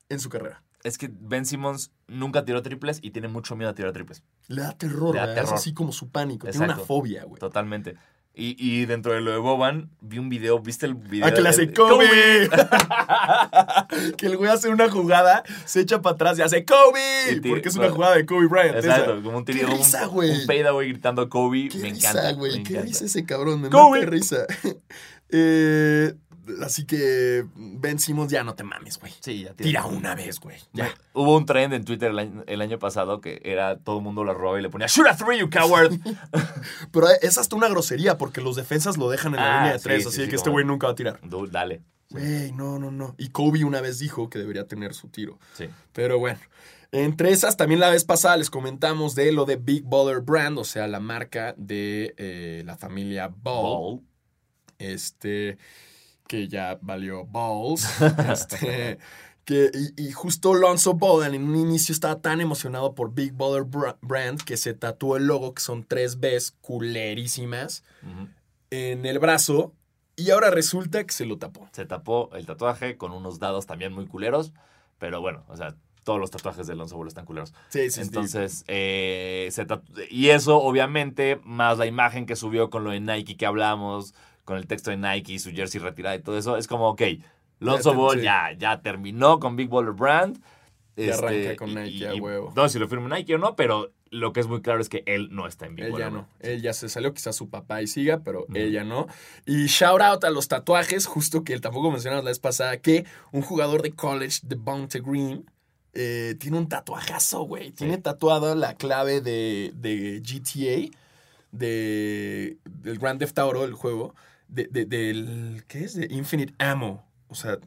en su carrera. Es que Ben Simmons nunca tiró triples y tiene mucho miedo a tirar triples. Le da terror, Le da terror. así como su pánico. Tiene una fobia, güey. Totalmente. Y, y dentro de lo de Boban, vi un video, ¿viste el video? Ah, que le hace Kobe. que el güey hace una jugada, se echa para atrás y hace Kobe. Y Porque es una jugada de Kobe Bryant. Exacto, esa. como un Qué tiro, un, risa, güey. un fadeaway gritando Kobe. Qué me risa, encanta. güey. me Qué encanta. risa ese cabrón. Me Kobe. mata risa. Eh, así que Ben Simmons ya no te mames, güey. Sí, ya Tira una vez, güey. Ya. Hubo un trend en Twitter el año, el año pasado que era todo el mundo la roba y le ponía Shoot a three, you coward. Pero es hasta una grosería porque los defensas lo dejan en la Ah, línea de sí, tres. sí, así sí, que este güey nunca va a tirar. Dude, dale. Güey, no, no, no. Y Kobe una vez dijo que debería tener su tiro. Sí. Pero bueno. Entre esas, también la vez pasada les comentamos de lo de Big Baller Brand, o sea, la marca de eh, la familia Ball. Ball. Este, que ya valió Balls. este, que, y, y justo Lonzo Ball en un inicio estaba tan emocionado por Big Bra- Brand que se tatuó el logo, que son tres Bs culerísimas, en el brazo. Y ahora resulta que se lo tapó. Se tapó el tatuaje con unos dados también muy culeros. Pero bueno, o sea, todos los tatuajes de Alonso Ball están culeros. Sí, sí, sí. Entonces, eh, se tatu- y eso obviamente, más la imagen que subió con lo de Nike que hablamos, con el texto de Nike, su jersey retirada y todo eso, es como, ok, Lonzo Ball sí. ya, ya terminó con Big Baller Brand. este, Ya arranca con Nike, a huevo. No si lo firma Nike o no, pero lo que es muy claro es que él no está en Big Él Baller ya no. Él ya se salió, quizás su papá y siga, pero ella no. Y shout out a los tatuajes, justo que tampoco mencionamos la vez pasada, que un jugador de college de Bounty Green eh, tiene un tatuajazo, güey. Tiene tatuada la clave de, de GTA, de, del Grand Theft Auto, el juego, de, de- del, ¿qué es? De Infinite Ammo. O sea,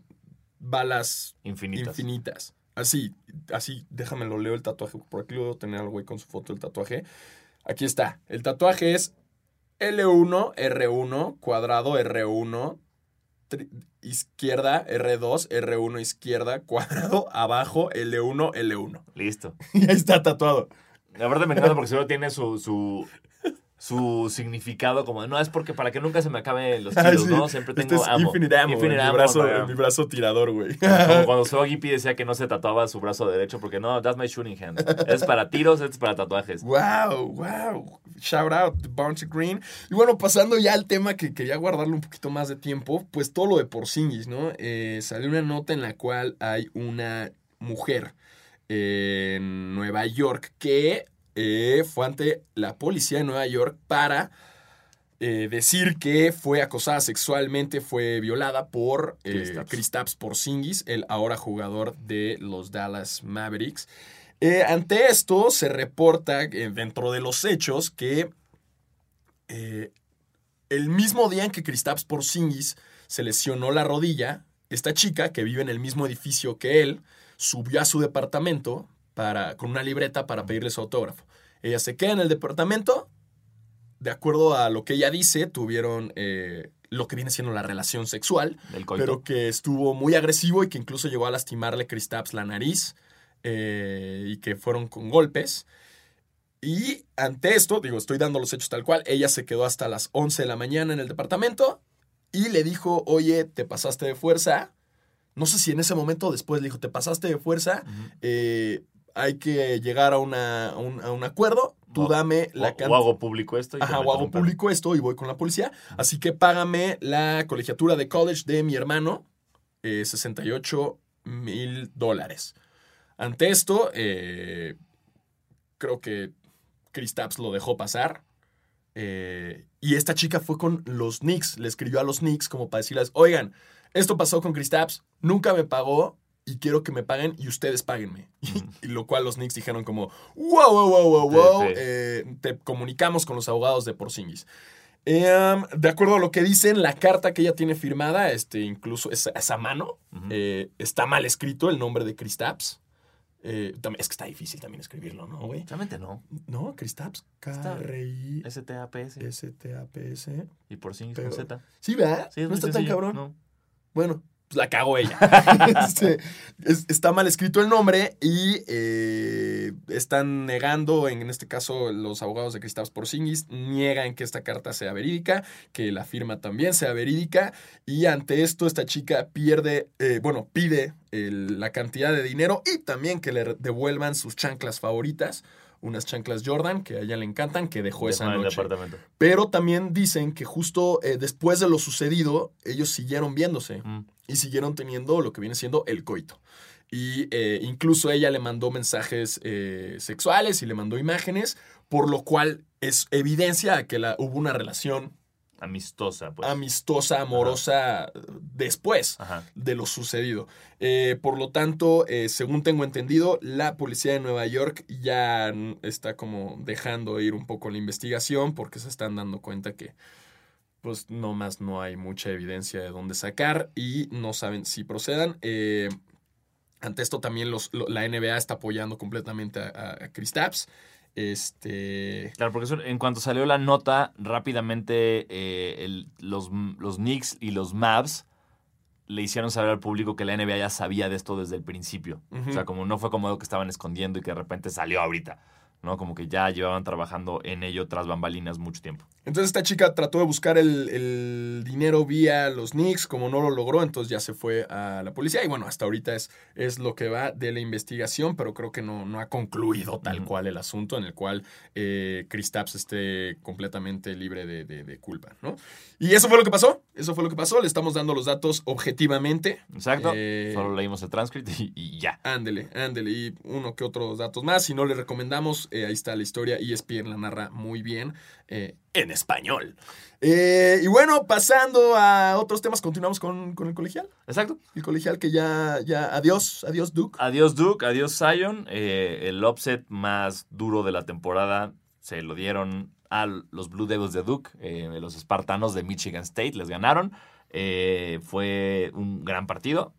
balas Infinitas. infinitas. Así, así, déjame lo leo el tatuaje. Por aquí lo debo tener al güey con su foto del tatuaje. Aquí está. El tatuaje es L1, R1, cuadrado, R1, tri- izquierda, R2, R1, izquierda, cuadrado, abajo, L1, L1. Listo. Y ahí está tatuado. La verdad me encanta porque seguro tiene su, su, su significado como, no, es porque para que nunca se me acaben los Ah, tiros, sí. ¿no? Siempre Este tengo es amo. Infinite Ammo. Infinite mi brazo, mi tirador, güey. Como cuando Swaggy decía que no se tatuaba su brazo derecho porque no, that's my shooting hand. Es para tiros, es para tatuajes. Wow, wow. Shout out to Bounty Green. Y bueno, pasando ya al tema que quería guardarle un poquito más de tiempo, pues todo lo de Porzingis, ¿no? Eh, salió una nota en la cual hay una mujer en Nueva York que eh, fue ante la policía de Nueva York para eh, decir que fue acosada sexualmente, fue violada por eh, Kristaps. Porzingis, el ahora jugador de los Dallas Mavericks. Eh, ante esto se reporta dentro de los hechos que el mismo día en que Kristaps Porzingis se lesionó la rodilla, esta chica que vive en el mismo edificio que él subió a su departamento para, con una libreta para pedirle su autógrafo. Ella se queda en el departamento, de acuerdo a lo que ella dice, tuvieron eh, lo que viene siendo la relación sexual, Del coito. pero que estuvo muy agresivo y que incluso llegó a lastimarle Kristaps la nariz eh, y que fueron con golpes. Y ante esto, digo, estoy dando los hechos tal cual, ella se quedó hasta las 11 de la mañana en el departamento y le dijo, oye, te pasaste de fuerza. No sé si en ese momento después le dijo, te pasaste de fuerza, eh, hay que llegar a, una- a un, a un acuerdo, tú O- dame la o hago público esto y Ajá, o hago público esto y voy con la policía. Así que págame la colegiatura de college de mi hermano, eh, 68 mil dólares. Ante esto, eh, creo que Kristaps lo dejó pasar. eh, y esta chica fue con los Knicks, le escribió a los Knicks como para decirles, oigan, esto pasó con Kristaps, nunca me pagó y quiero que me paguen y ustedes páguenme. y lo cual los Knicks dijeron como, wow, wow, wow, wow, wow, sí. eh, te comunicamos con los abogados de Porzingis. Em, de acuerdo a lo que dicen, la carta que ella tiene firmada, este, incluso es, es a mano, eh, está mal escrito el nombre de Kristaps. Eh, es que está difícil también escribirlo, ¿no, güey? Realmente no. No, Kristaps. Está- K-R-I-S-T-A-P-S. STAPS. Y por sí con Z. Sí, ¿verdad? Sí, es no está tan cabrón. No. Bueno, pues la cago ella. Este, es- está mal escrito el nombre y eh, están negando, en, este caso los abogados de Kristaps Porzingis, niegan que esta carta sea verídica, que la firma también sea verídica y ante esto esta chica pierde, eh, bueno, pide la cantidad de dinero y también que le devuelvan sus chanclas favoritas. Unas chanclas Jordan que a ella le encantan, que dejó esa Dejó en el noche. departamento. Pero también dicen que justo eh, después de lo sucedido, ellos siguieron viéndose Mm. y siguieron teniendo lo que viene siendo el coito. Y eh, incluso ella le mandó mensajes eh, sexuales y le mandó imágenes, por lo cual es evidencia de que la, hubo una relación Amistosa, pues. amistosa, amorosa después Ajá. de lo sucedido. Eh, por lo tanto, eh, según tengo entendido, la policía de Nueva York ya está como dejando ir un poco la investigación porque se están dando cuenta que pues no más no hay mucha evidencia de dónde sacar y no saben si procedan. Eh, ante esto también los, lo- la NBA está apoyando completamente a, a, a Kristaps. Este... Claro, porque eso- en cuanto salió la nota, rápidamente eh, el- los, los Knicks y los Mavs le hicieron saber al público que la NBA ya sabía de esto desde el principio. O sea, como no fue como algo que estaban escondiendo y que de repente salió ahorita. ¿No? Como que ya llevaban trabajando en ello tras bambalinas mucho tiempo. Entonces esta chica trató de buscar el, el dinero vía los Knicks, como no lo logró, entonces ya se fue a la policía. Y bueno, hasta ahorita es, es lo que va de la investigación, pero creo que no, no ha concluido tal cual el asunto en el cual eh, Kristaps esté completamente libre de, de- de culpa, ¿no? Y eso fue lo que pasó, eso fue lo que pasó, le estamos dando los datos objetivamente. Exacto. Eh, Solo leímos el transcript y, y ya. Ándele, ándele. Y uno que otros datos más. Si no le recomendamos, eh, ahí está la historia. Y ESPN la narra muy bien eh, en español. Eh, y bueno, pasando a otros temas, continuamos con, con el colegial. Exacto. El colegial que ya, ya, adiós, adiós Duke. Adiós Duke, adiós Zion. Eh, el upset más duro de la temporada se lo dieron a los Blue Devils de Duke, eh, los espartanos de Michigan State, les ganaron. Eh, fue un gran partido.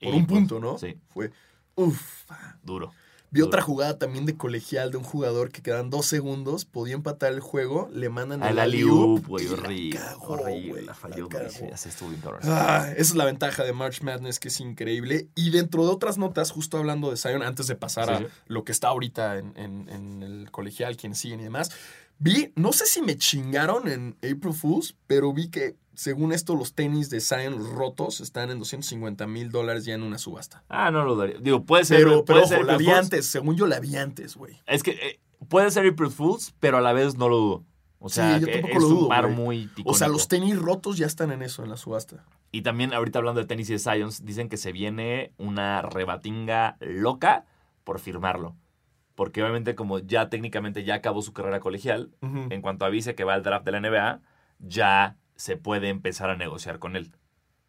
Por Y, un pues, punto, ¿no? Sí, Fue, uff. duro. Vi otra jugada también de colegial de un jugador que quedan dos segundos, podía empatar el juego, le mandan Al el alley-oop güey, horrible. horrible, la falló. Ah, esa es la ventaja de March Madness, que es increíble. Y dentro de otras notas, justo hablando de Zion, antes de pasar Sí, a lo que está ahorita en, en- en el colegial, quienes siguen y demás, vi, no sé si me chingaron en April Fools, pero vi que según esto los tenis de Zion rotos están en 250 mil dólares ya en una subasta. Ah, no lo daría. Digo, puede ser. Pero, pero puede ojo, ser la vi antes, según yo la vi antes, güey. Es que eh, puede ser April Fools, pero a la vez no lo dudo. O sea, Sí, yo que tampoco es lo un par muy O sea, icónico. los tenis rotos ya están en eso, en la subasta. Y también ahorita hablando de tenis y de Zion, dicen que se viene una rebatinga loca por firmarlo. Porque obviamente como ya técnicamente ya acabó su carrera colegial, en cuanto avise que va al draft de la NBA, ya se puede empezar a negociar con él.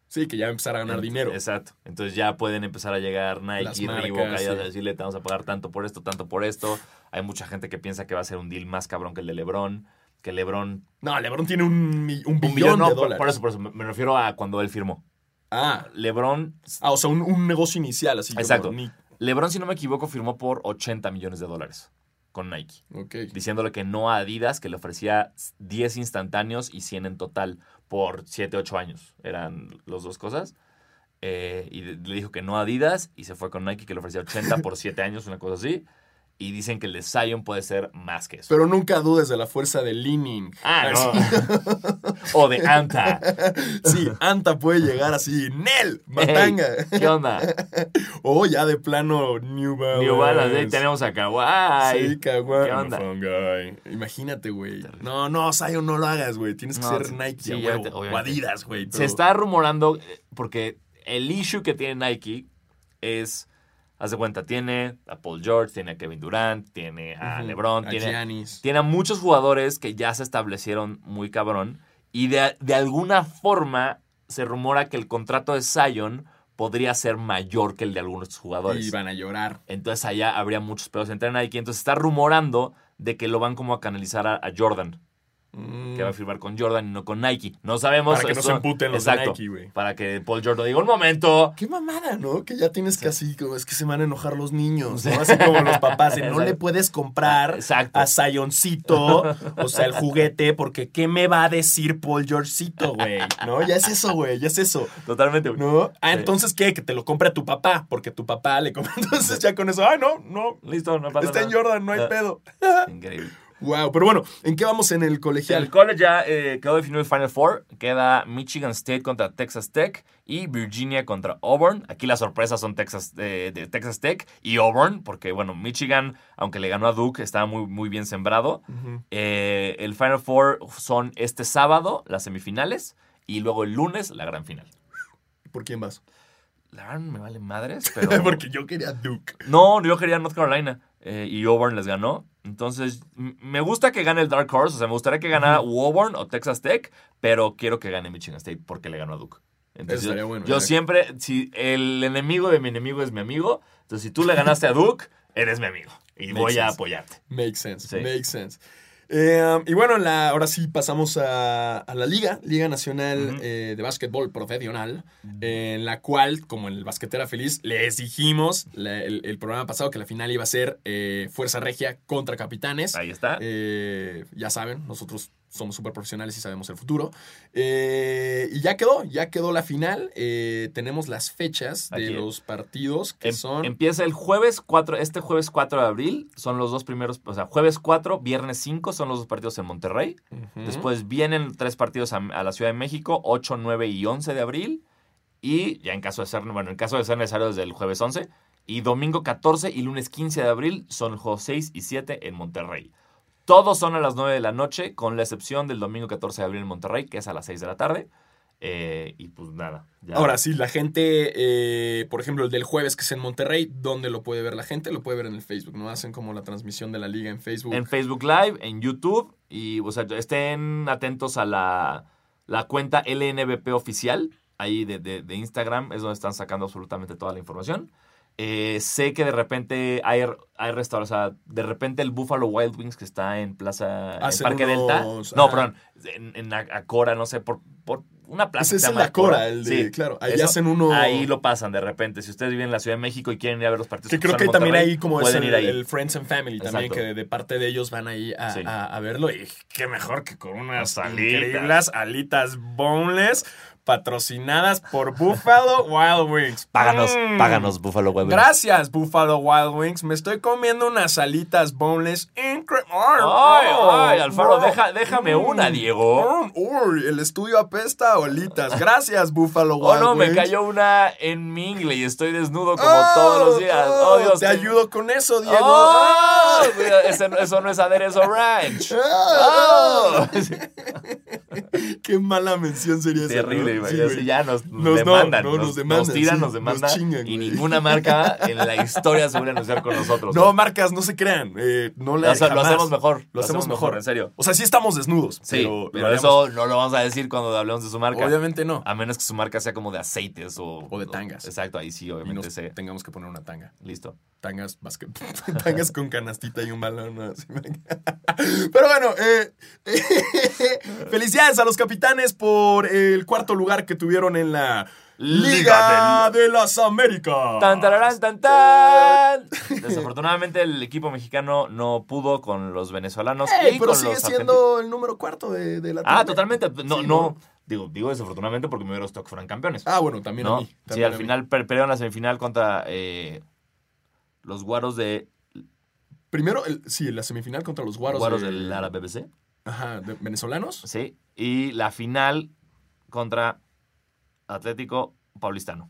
Sí, que ya va a empezar a ganar dinero. Exacto. Entonces ya pueden empezar a llegar Nike, marcas, Reebok, a sí. decirle, te vamos a pagar tanto por esto, tanto por esto. Hay mucha gente que piensa que va a ser un deal más cabrón que el de LeBron, que LeBron... No, LeBron tiene un, un Un billón billón, no, de dólares. por eso, por eso, me refiero a cuando él firmó. Ah, LeBron Ah, o sea, un, un negocio inicial, así como Exacto. ni- LeBron, si no me equivoco, firmó por 80 millones de dólares con Nike, Ok. diciéndole que no a Adidas, que le ofrecía 10 instantáneos y 100 en total por 7, 8 años. Eran las dos cosas. Eh, y le dijo que no a Adidas y se fue con Nike, que le ofrecía 80 por 7 años, una cosa así. Y dicen que el de Zion puede ser más que eso. Pero nunca dudes de la fuerza de Leaning. ah, no. o de Anta. Sí, Anta puede llegar así, Nel, Matanga. ¿Qué onda? o ya de plano New Balance. New Balance, ahí tenemos a Kawhi. Sí, Kawhi. ¿Qué onda? Imagínate, güey. No, no, Zion, no lo hagas, güey. Tienes que No, ser Nike sí, te- o. Adidas, güey. Se está rumorando, eh, porque el issue que tiene Nike es, haz de cuenta, tiene a Paul George, tiene a Kevin Durant, tiene a LeBron, a tiene, Giannis. tiene a muchos jugadores que ya se establecieron muy cabrón y de, de alguna forma se rumora que el contrato de Zion podría ser mayor que el de algunos jugadores. Y van a llorar. Entonces allá habría muchos pedos entre Nike. Entonces está rumorando de que lo van como a canalizar a, a Jordan. Que va a firmar con Jordan y no con Nike. No sabemos. Para que no se emputen los de Nike, güey. Para que Paul Jordan diga un momento. Qué mamada, ¿no? Que ya tienes que así, como es que se van a enojar los niños, ¿no? Así como los papás, no Exacto. le puedes comprar Exacto. a Sayoncito, o sea, el juguete, porque ¿qué me va a decir Paul Georgecito, güey? ¿No? Ya es eso, güey, ya es eso. Totalmente, güey. ¿No? Ah, Sí. entonces, ¿qué? Que te lo compre a tu papá, porque tu papá le compra. Entonces, ya con eso, ah, no, no. Listo, no pasa Está en. Jordan, no hay Ah, pedo. Increíble. Wow, pero bueno, ¿en qué vamos en el colegial? El college ya eh, quedó definido el Final Four. Queda Michigan State contra Texas Tech y Virginia contra Auburn. Aquí las sorpresas son Texas, eh, de Texas Tech y Auburn, porque bueno, Michigan, aunque le ganó a Duke, estaba muy, muy bien sembrado. Eh, el Final Four son este sábado, las semifinales, y luego el lunes, la gran final. ¿Por quién vas? La verdad me vale madres, pero... porque yo quería Duke. No, yo quería North Carolina eh, y Auburn les ganó. Entonces, me gusta que gane el Dark Horse. O sea, me gustaría que ganara Auburn o Texas Tech, pero quiero que gane Michigan State porque le ganó a Duke. Entonces, yo, bueno, yo siempre, si el enemigo de mi enemigo es mi amigo, entonces si tú le ganaste a Duke, eres mi amigo. Y Makes voy a apoyarte. Make sense, Sí. make sense. Eh, y bueno, la, ahora sí pasamos a, a la Liga, Liga Nacional eh, de Básquetbol Profesional, en la cual, como en el Basquetera Feliz, les dijimos la- el, el programa pasado que la final iba a ser eh, Fuerza Regia contra Capitanes. Ahí está. Eh, ya saben, nosotros somos súper profesionales y sabemos el futuro. Eh, y ya quedó, ya quedó la final. Eh, tenemos las fechas de Aquí. los partidos que Em- son... Empieza el jueves 4, este jueves 4 de abril, son los dos primeros, o sea, jueves 4, viernes 5 son los dos partidos en Monterrey. Ujú. Después vienen tres partidos a, a la Ciudad de México, 8, 9 y 11 de abril. Y ya en caso de ser, bueno, en caso de ser necesario desde el jueves 11. Y domingo 14 y lunes 15 de abril son los juegos 6 y 7 en Monterrey. Todos son a las 9 de la noche, con la excepción del domingo 14 de abril en Monterrey, que es a las 6 de la tarde. Eh, y pues nada. ya- Ahora sí, la gente, eh, por ejemplo, el del jueves que es en Monterrey, ¿dónde lo puede ver la gente? Lo puede ver en el Facebook, ¿no? Hacen como la transmisión de la liga en Facebook. En Facebook Live, en YouTube. Y, o sea, estén atentos a la, la cuenta LNBP oficial, ahí de, de- de Instagram, es donde están sacando absolutamente toda la información. Eh, sé que de repente hay, hay restaurantes, o sea, de repente el Buffalo Wild Wings que está en Plaza, en Hacen Parque unos- Delta. No, perdón, en, en Acora, no sé, por, por una plaza. Ese es de Acora, el de, Sí, claro, ahí eso- hacen uno... Ahí lo pasan de repente. Si ustedes viven en la Ciudad de México y quieren ir a ver los partidos Que creo que en también ahí como es el, ir ahí. el Friends and Family también, que de, de parte de ellos van ahí a, Sí. a- a verlo. Y qué mejor que con unas alitas. increíbles alitas boneless patrocinadas por Buffalo Wild Wings. Páganos, Mm. páganos, Buffalo Wild Wings. Gracias, Buffalo Wild Wings. Me estoy comiendo unas alitas boneless increíbles. Ay, ay, Alfaro, deja- déjame una, Diego. Uy, el estudio apesta a olitas. Gracias, Buffalo Oh Wild no, me Wings. cayó una en mi ingle y estoy desnudo como Oh, todos los días. Oh, oh, Dios. Te ayudo con eso, Diego. Oh, ese- eso no es aderezo ranch. Oh. Qué mala mención sería esa. Terrible, ¿no? Güey. Sí, güey. ya nos, Nos- no, demandan. no, nos, nos demandan, nos tiran, sí, nos demandan. chingan, y güey. ninguna marca en la historia se vuelve a anunciar con nosotros. No, güey. marcas, no se crean. eh, no le Lo, hace- lo hacemos mejor. Lo hacemos mejor. en serio. O sea, sí estamos desnudos. Sí, pero, eso no lo vamos a decir cuando hablemos de su marca. Obviamente no. A menos que su marca sea como de aceites o... O de tangas. exacto, ahí sí, Y obviamente nos se... tengamos que poner una tanga. Listo. Tangas, basket, tangas con canastita y un balón. ¿no? Pero bueno, eh, felicidades a los capitanes por el cuarto lugar que tuvieron en la Liga, Liga de las Américas. Tan, tararán, tan, tan. Desafortunadamente el equipo mexicano no pudo con los venezolanos Ey, y pero con sigue los siendo el número cuarto de, de la Ah, totalmente. No, Sí, no. Digo, digo desafortunadamente porque me hubiera que fueran campeones. Ah, bueno, también ¿no? a mí. sí, al final per- perdieron la semifinal contra eh, los guaros de Primero, el, sí, la semifinal contra los Guaros, guaros de- del Árabe BBC. Ajá, de- venezolanos. Sí. Y la final contra Atlético Paulistano.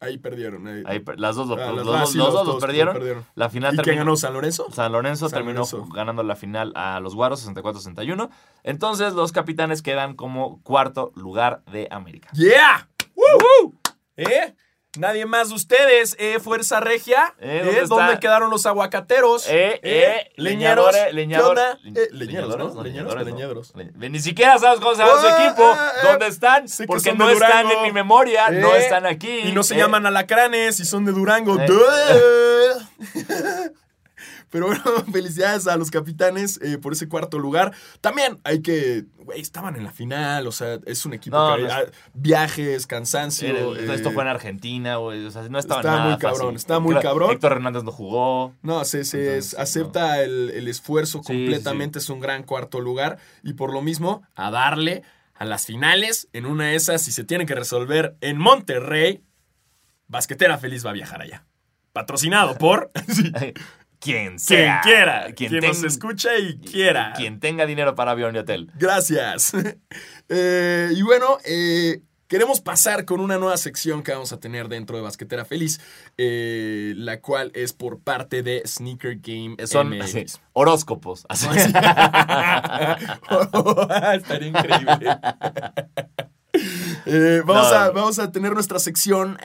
Ahí perdieron. Ahí. Ahí per- las dos, lo- Ah, los, las- dos- sí, los dos dos los perdieron. perdieron. La final ¿Y quién terminó. ganó? ¿San Lorenzo? San Lorenzo San terminó Lorenzo. ganando la final a los Guaros 64-61. Entonces los capitanes quedan como cuarto lugar de América. ¡Yeah! ¡Woo! ¿Eh? Nadie más de ustedes, ¿eh? Fuerza Regia. Eh, ¿Eh? ¿dónde está? ¿Dónde quedaron los aguacateros? Eh, eh, leñeros. leñadores, leñadores. ¿Qué onda? Eh, leñeros, ¿no? Leñeros, leñadores, leñadores. no. Le- Ni siquiera sabes cómo se llama su equipo. ¿Dónde están? Que Porque no están en mi memoria. No Eh, están aquí. Y no se Eh, llaman alacranes y son de Durango. Pero bueno, felicidades a los capitanes eh, por ese cuarto lugar. También hay que, güey, estaban en la final, o sea, es un equipo No, que no es- viajes, cansancio. Eh, esto fue en Argentina, güey. O sea, no estaba Está nada muy cabrón, fácil. está muy Claro, cabrón. Héctor Hernández no jugó. No, se, se Entonces, acepta El, el esfuerzo Sí, sí, completamente, es un gran cuarto lugar y por lo mismo a darle a las finales, en una de esas, si se tiene que resolver en Monterrey, Basquetera Feliz va a viajar allá. Patrocinado por sí, Quien quien sea. quiera, quien, Quien, nos escuche y quiera. Quien tenga dinero para avión y hotel. Gracias. Eh, y bueno, eh, queremos pasar con una nueva sección que vamos a tener dentro de Basquetera Feliz, eh, la cual es por parte de Sneaker Game Son así, horóscopos. así. Estaría increíble. Eh, vamos, No. a, vamos a tener nuestra sección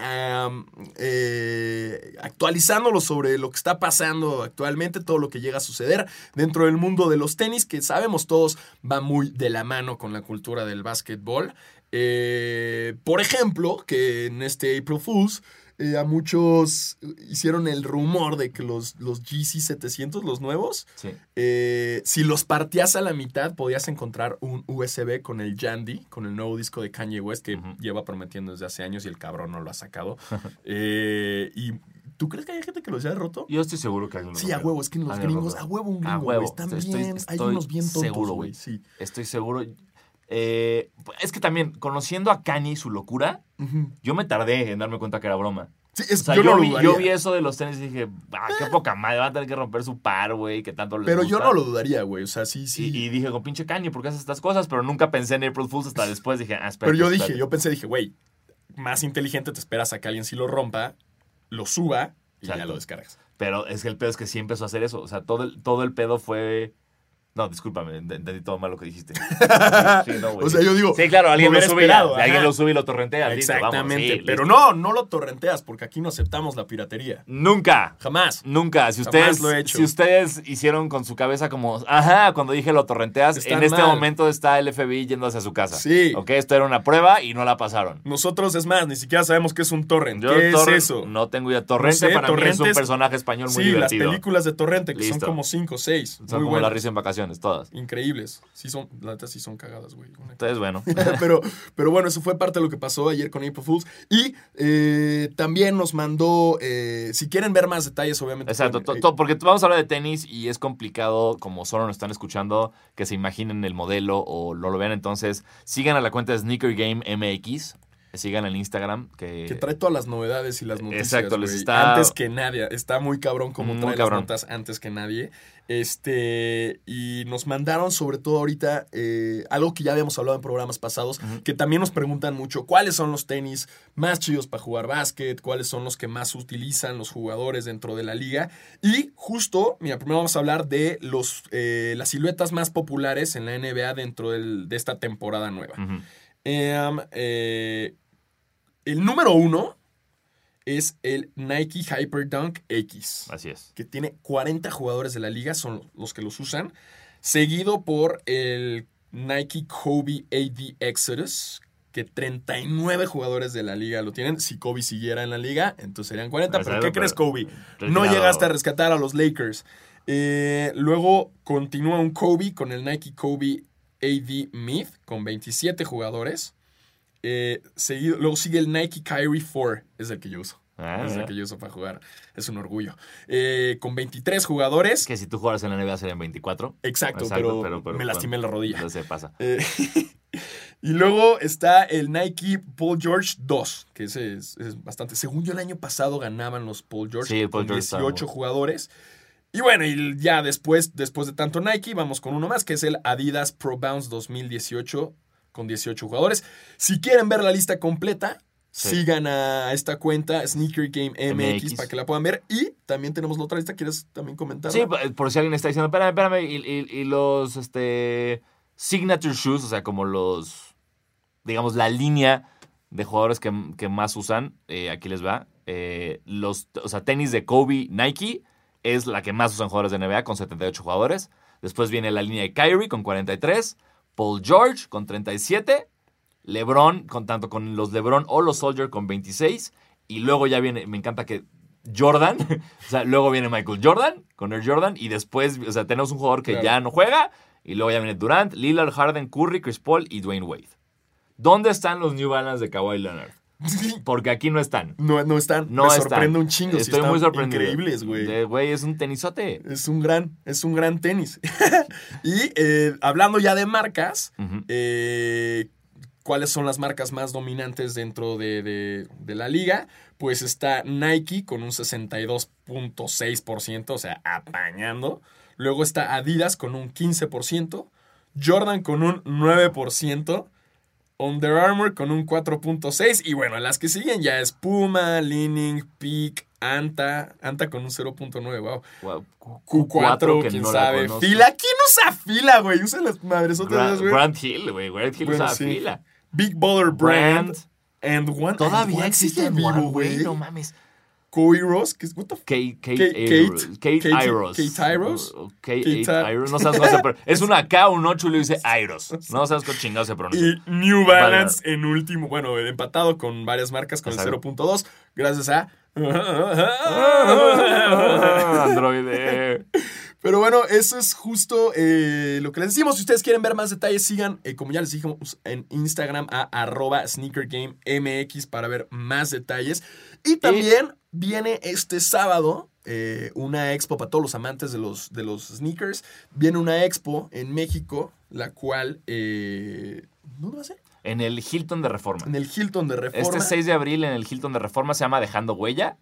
eh, actualizándolo sobre lo que está pasando actualmente, todo lo que llega a suceder dentro del mundo de los tenis, que sabemos todos va muy de la mano con la cultura del básquetbol. Eh, por ejemplo, que en este April Fools eh, a muchos hicieron el rumor de que los, los GC 700, los nuevos, Sí. eh, si los partías a la mitad, podías encontrar un USB con el Yandy, con el nuevo disco de Kanye West que lleva prometiendo desde hace años y el cabrón no lo ha sacado. Eh, y ¿tú crees que hay gente que los haya roto? Yo estoy seguro que alguien lo Sí, a huevo, es que en los gringos, a huevo un A gringo, huevo, están estoy- bien, hay unos bien tontos, seguro, güey, güey. sí. Estoy seguro. Eh, es que también, conociendo a Kanye y su locura, yo me tardé en darme cuenta que era broma. Sí, es, O sea, yo, yo, no lo vi, dudaría. yo vi eso de los tenis y dije, ah, qué poca madre, van a tener que romper su par, güey, que tanto les Pero yo gusta". no lo dudaría, güey, o sea, sí, sí. Y, y dije, con pinche Kanye, ¿por qué haces estas cosas? Pero nunca pensé en April Fools hasta después. Dije, ah, espera. Pero yo dije, yo pensé, dije, güey, más inteligente te esperas a que alguien sí lo rompa, lo suba y ya lo descargas. Pero es que el pedo es que sí empezó a hacer eso. O sea, todo el, todo el pedo fue. No, discúlpame, ent- entendí todo mal lo que dijiste. Sí, no. O sea, yo digo, Sí, claro, alguien lo sube. alguien lo sube y lo torrentea. listo, vamos, Exactamente. sí, pero listo. no, no lo torrenteas porque aquí no aceptamos la piratería. Nunca. Jamás. Nunca. Si Jamás ustedes, lo he hecho. si ustedes hicieron con su cabeza como, ajá, cuando dije lo torrenteas, Están en este mal. momento está el FBI yendo hacia su casa. Sí. Ok, esto era una prueba y no la pasaron. Nosotros, es más, ni siquiera sabemos qué es un torrent. Yo, ¿Qué Torrent, es eso? No tengo idea. Torrente No sé, para mí es un personaje español muy sí, las divertido. películas de Torrente, que Listo. son como cinco o seis. Son muy como buenas. la risa en vacaciones, todas. Increíbles. Sí son, la neta sí son cagadas, güey. Entonces, bueno. pero, pero bueno, eso fue parte de lo que pasó ayer con April Fools. Y eh, también nos mandó, eh, si quieren ver más detalles, obviamente. Exacto, pueden- to- porque vamos a hablar de tenis y es complicado, como solo nos están escuchando, que se imaginen el modelo o no lo vean. Entonces, sigan a la cuenta de Sneaker Game MX, sigan en Instagram, que, Que trae todas las novedades y las noticias. Exacto, les está- Antes que nadie. Está muy cabrón como Muy trae cabrón. las notas antes que nadie. Este. Y nos mandaron, sobre todo ahorita, eh, algo que ya habíamos hablado en programas pasados, que también nos preguntan mucho: ¿cuáles son los tenis más chidos para jugar básquet? ¿Cuáles son los que más utilizan los jugadores dentro de la liga? Y justo, mira, primero vamos a hablar de los, eh, las siluetas más populares en la NBA dentro del- de esta temporada nueva. Ujú. Em, eh, el número uno es el Nike Hyperdunk X, así es. que tiene 40 jugadores de la liga, son los que los usan, seguido por el Nike Kobe AD Exodus, que 39 jugadores de la liga lo tienen. Si Kobe siguiera en la liga, entonces serían 40. ¿Pero qué crees, Kobe? No llegaste a rescatar a los Lakers. Eh, luego continúa un Kobe con el Nike Kobe AD Myth con 27 jugadores. Eh, seguido, luego sigue el Nike Kyrie 4, es el que yo uso. Ah, es el que yo uso para jugar. Es un orgullo. Eh, con 23 jugadores. Que si tú jugaras en la NBA serían 24. Exacto, Exacto, pero, pero- pero me lastimé bueno, la rodilla. Se pasa. Eh, y luego está el Nike Paul George 2, que ese es, es bastante. Según yo, el año pasado ganaban los Paul George Sí, Paul con George estaba 18 muy- jugadores. Y bueno, y ya después, después de tanto Nike, vamos con uno más, que es el Adidas Pro Bounce 2018 con 18 jugadores. Si quieren ver la lista completa, Sí. sigan a esta cuenta, Sneaker Game MX, MX. para que la puedan ver. Y también tenemos la otra lista, ¿quieres también comentar? Sí, por- si alguien está diciendo, espérame, espérame, y, y- y los este, signature shoes, o sea, como los, digamos, la línea de jugadores que, que más usan, eh, aquí les va, eh, los, o sea, tenis de Kobe Nike es la que más usan jugadores de NBA con 78 jugadores. Después viene la línea de Kyrie con 43, Paul George con 37, LeBron, con tanto con los LeBron o los Soldier con 26, y luego ya viene, me encanta que Jordan, o sea, luego viene Michael Jordan con Air Jordan y después, o sea, tenemos un jugador que Claro. ya no juega y luego ya viene Durant, Lillard, Harden, Curry, Chris Paul y Dwayne Wade. ¿Dónde están los New Balance de Kawhi Leonard? Porque aquí no están. No, no están. No Me están. sorprende un chingo. Estoy están muy sorprendido. Increíbles, güey. Güey, es un tenisote. Es un gran, es un gran tenis. y eh, hablando ya de marcas, eh, ¿cuáles son las marcas más dominantes dentro de, de- de la liga? Pues está Nike con un 62.6%, o sea, apañando. Luego está Adidas con un 15%, Jordan con un 9%. Under Armour con un 4.6 y bueno, las que siguen ya es Puma, Leaning, Peak, Anta, Anta con un 0.9, wow. Wow, Q4, que quién no la sabe. Fila, ¿quién usa fila, güey? Usa las madresotas, Gra- esas, güey. Grant Hill, güey. Grant Hill Bueno, sí. fila. Big Baller Brand. Brand. And One. Todavía and One existe vivo, güey. No mames. Cody Ross, que es, what the Kate, Kate, Kate-. Kate- Iros. Kate Iros. Kate, Iros. No sabes cómo se pronuncia. Es una K, un 8 y le dice Iros. No sabes cómo chingado se pronuncia. Y New Balance en último, bueno, empatado con varias marcas con el Exacto. 0.2, gracias a... Android. Pero bueno, eso es justo eh, lo que les decimos. Si ustedes quieren ver más detalles, sigan, eh, como ya les dijimos, en Instagram a arroba sneakergamemx para ver más detalles. Y también viene este sábado eh, una expo para todos los amantes de los, de los sneakers. Viene una expo en México, la cual... Eh, ¿Dónde va a ser? En el Hilton de Reforma. En el Hilton de Reforma. Este 6 de abril en el Hilton de Reforma se llama Dejando Huella.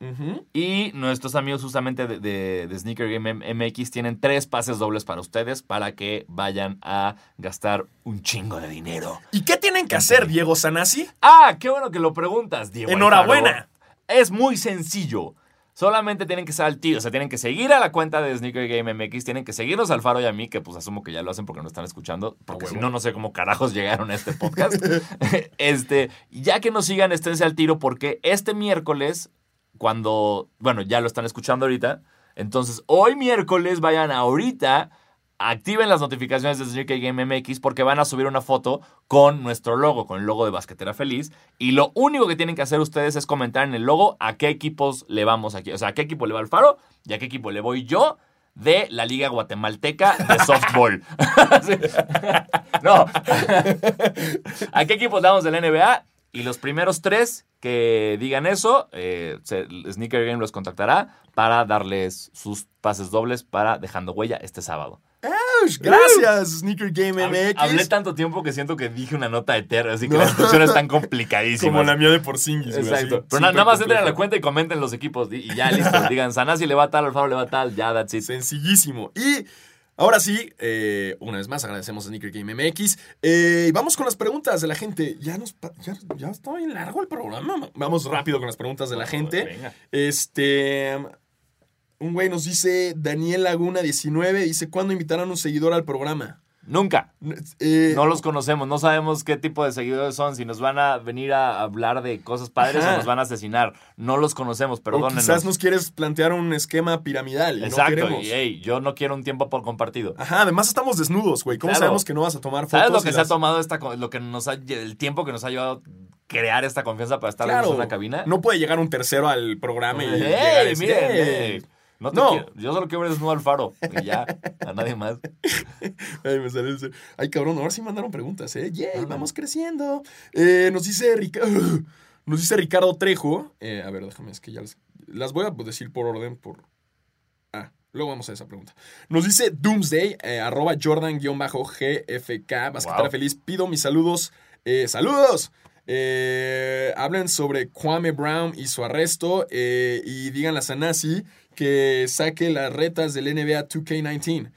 Y nuestros amigos justamente de, de- de Sneaker Game MX tienen tres pases dobles para ustedes para que vayan a gastar un chingo de dinero. ¿Y qué tienen que hacer, Diego Sanasi? Ah, qué bueno que lo preguntas, Diego. Enhorabuena. Es muy sencillo. Solamente tienen que ser o sea, tienen que seguir a la cuenta de Sneaker Game MX, tienen que seguirnos al Faro y a mí, que pues asumo que ya lo hacen porque nos están escuchando, porque si no, no sé cómo carajos llegaron a este podcast. este, ya que nos sigan, esténse al tiro, porque este miércoles, cuando, bueno, ya lo están escuchando ahorita, entonces hoy miércoles vayan ahorita, activen las notificaciones de Sneaker Game MX porque van a subir una foto con nuestro logo, con el logo de Basquetera Feliz. Y lo único que tienen que hacer ustedes es comentar en el logo a qué equipos le vamos aquí. O sea, a qué equipo le va el Faro y a qué equipo le voy yo de la Liga Guatemalteca de Softball. No. ¿A qué equipos damos de la NBA? Y los primeros tres que digan eso, eh, Sneaker Game los contactará para darles sus pases dobles para Dejando Huella este sábado. Gracias, Sneaker Game MX. hablé tanto tiempo que siento que dije una nota eterna, así que No. las instrucciones están complicadísimas. Como la mía de Porzingis, güey. Exacto. así, Pero nada más entren a la cuenta y comenten los equipos y ya listo. Digan, Sanasi le va tal, Alfaro le va tal, ya, that's it. Sencillísimo. Y ahora sí, eh, una vez más agradecemos a Sneaker Game MX. Eh, y vamos con las preguntas de la gente. Ya nos ya, ya está bien largo el programa. Vamos rápido con las preguntas de la gente. Venga. Este. Un güey nos dice, Daniel Laguna 19, dice, ¿cuándo invitarán un seguidor al programa? Nunca. Eh, No los conocemos, no sabemos qué tipo de seguidores son, si nos van a venir a hablar de cosas padres Ajá. o nos van a asesinar. No los conocemos, o perdónenos. quizás nos quieres plantear un esquema piramidal. no Exacto, queremos. y hey, yo no quiero un tiempo por compartido. Ajá, además estamos desnudos, güey. ¿Cómo Claro. sabemos que no vas a tomar fotos? ¿Sabes lo que se ha tomado esta lo que nos ha el tiempo que nos ha llevado crear esta confianza para estar Claro, en una cabina? no puede llegar un tercero al programa y ¡Ey, llegar! No te No. quiero- yo solo quiero ver desnudo al faro y ya, a nadie más. Ay, me salió ese- Ay, cabrón, ahora sí mandaron preguntas, ¿eh? Yay, vamos creciendo. Eh, nos dice Rica- Nos dice Ricardo Trejo. eh, a ver, déjame, es que ya las, las voy a decir por orden, por. Ah, luego vamos a esa pregunta. Nos dice Doomsday, eh, arroba Jordan-GFK, basquetera Wow. feliz. Pido mis saludos. eh, ¡Saludos! Eh, hablen sobre Kwame Brown y su arresto eh, y digan a Sanasi que saque las retas del NBA 2K19.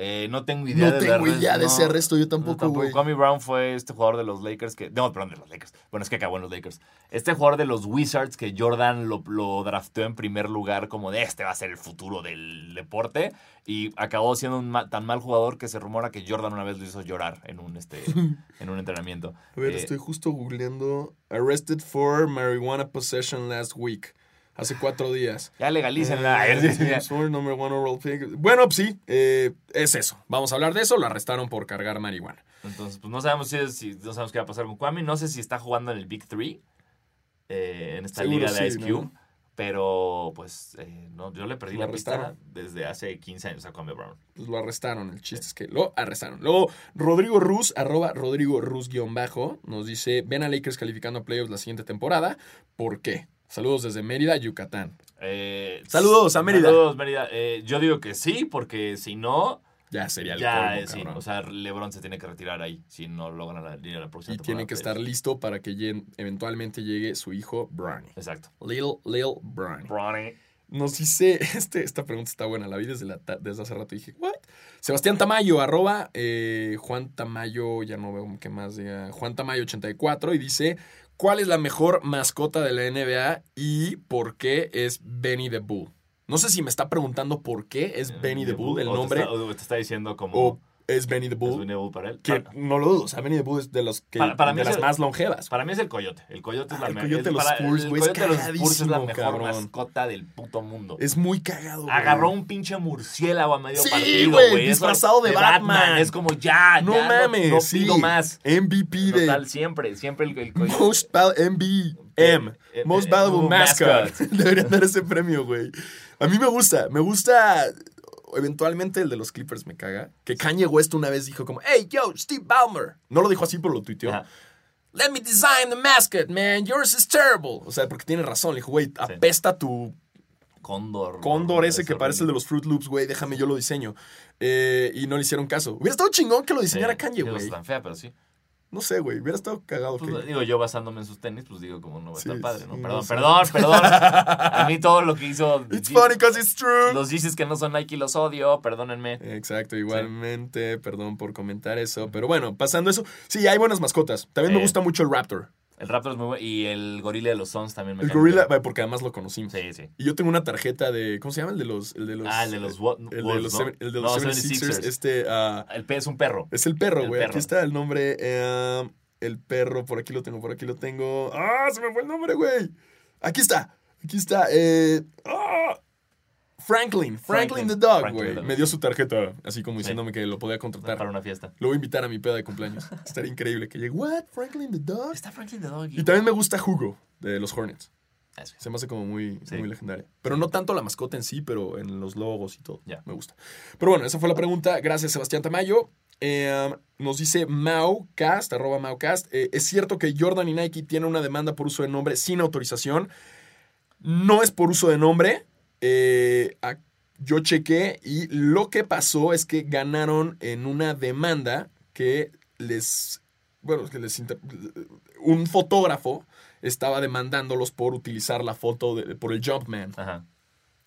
Eh, no tengo idea No del tengo idea de no. ese arresto, yo No, tampoco, güey. Brown fue este jugador de los Lakers que. No, perdón, de los Lakers. Bueno, es que acabó en los Lakers. Este jugador de los Wizards que Jordan lo, lo draftó en primer lugar, como de este va a ser el futuro del deporte. Y acabó siendo un ma- tan mal jugador que se rumora que Jordan una vez lo hizo llorar en un, este, en un entrenamiento. A ver, Eh, estoy justo googleando. Arrested for marijuana possession last week. Hace cuatro días. Ya legalícenla. Eh, Sword number one overall pick. Bueno, pues sí, eh, es eso. Vamos a hablar de eso. Lo arrestaron por cargar marihuana. Entonces, pues no sabemos si, es- si- no sabemos qué va a pasar con Kwame. No sé si está jugando en el Big Three. eh, en esta Seguro liga de sí, Ice Cube. ¿no? Pero, pues, eh, no, yo le perdí Lo la pista arrestaron. desde hace 15 años a Kwame Brown. Pues lo arrestaron. El chiste es que lo arrestaron. Luego, Rodrigo Ruz, arroba Rodrigo Ruz guion bajo, nos dice: Ven a Lakers calificando a playoffs la siguiente temporada. ¿Por qué? Saludos desde Mérida, Yucatán. Eh, Saludos a Mérida. Saludos, Mérida. Eh, yo digo que sí, porque si no, Ya sería el ya, colmo, sí. cabrón. O sea, LeBron se tiene que retirar ahí si no logran la, ir a la próxima y tiene que pues. estar listo para que lleguen- eventualmente llegue su hijo, Bronny. Exacto. Lil, Lil Bronny. Bronny. Nos dice, este, esta pregunta está buena, la vi desde, la ta- desde hace rato y dije, ¿what? Sebastián Tamayo, arroba eh, Juan Tamayo, ya no veo qué más diga, Juan Tamayo 84 y dice, ¿cuál es la mejor mascota de la NBA y por qué es Benny the Bull? No sé si me está preguntando por qué es Benny the Bull, el o te nombre, está- o te está diciendo como. o es Benny the es Bull, Benny the Bull para él. que Para, no lo dudo, o sea, Benny the Bull es de, los que, Para- para mí de es las el- más longevas. para mí es el coyote. El coyote es la el coyote de es los Spurs, el güey, es coyote de los Spurs es la mejor cabrón. mascota del puto mundo. Es muy cagado. güey. Agarró un pinche murciélago a medio Sí, partido, güey, disfrazado de Batman. Es como ya, No ya, mames, no, pido más. MVP de Total, siempre, siempre el, el coyote. Most MBM. Eh, Most eh, Valuable Mascot. mascot. Deberían dar ese premio, güey. A mí me gusta. Me gusta. Eventualmente el de los Clippers me caga. Que Kanye West una vez dijo como, hey, yo, Steve Ballmer. No lo dijo así, pero lo tuiteó. Ajá. Let me design the mascot, man. Yours is terrible. O sea, porque tiene razón. Le dijo, güey, apesta tu Cóndor. cóndor ese que parece el de los Fruit Loops, güey. Déjame, yo lo diseño. Eh, y no le hicieron caso. Hubiera estado chingón que lo diseñara Sí, Kanye, güey. es tan fea, pero sí. No sé, güey. Hubiera estado cagado. Pues, que... digo, yo basándome en sus tenis, pues digo, como no va a Sí, estar padre, ¿no? sí, Perdón, no sé. perdón, perdón. A mí todo lo que hizo. It's funny because it's true. Los dices que no son Nike los odio, perdónenme. Exacto, igualmente, perdón por comentar eso. Pero bueno, pasando eso, sí, hay buenas mascotas. También me Eh. gusta mucho el Raptor. El Raptor es muy bueno. Y el gorila de los Suns también me El cae gorila, bien. porque además lo conocimos. Sí, sí. Y yo tengo una tarjeta de, ¿cómo se llama? El de los... El de los Ah, el de los what- el de los, ¿no? seven- el de No, los 76ers. 76ers. Este, ah, El pez es un perro. es el perro, güey. Aquí está el nombre. eh, el perro, por aquí lo tengo, por aquí lo tengo. ¡Ah! Se me fue el nombre, güey. Aquí está. Aquí está. eh, ¡ah! Franklin, Franklin, Franklin, the Dog, güey. Me dio su tarjeta, así como Sí. diciéndome que lo podía contratar. Para una fiesta. Lo voy a invitar a mi peda de cumpleaños. Estaría increíble que llegue. ¿What? ¿Franklin the Dog? Está Franklin the Dog. Y también me gusta Hugo, de los Hornets. Ah, sí. Se me hace como muy, Sí. muy legendaria. Pero no tanto la mascota en sí, pero en los logos y todo. Me gusta. Pero bueno, esa fue la pregunta. Gracias, Sebastián Tamayo. Eh, nos dice Maucast, arroba Maucast. eh, ¿Es cierto que Jordan y Nike tienen una demanda por uso de nombre sin autorización? No es por uso de nombre. Eh, a- yo chequé y lo que pasó es que ganaron en una demanda que les... Bueno, que les... un fotógrafo estaba demandándolos por utilizar la foto de- por el Jumpman. Ajá.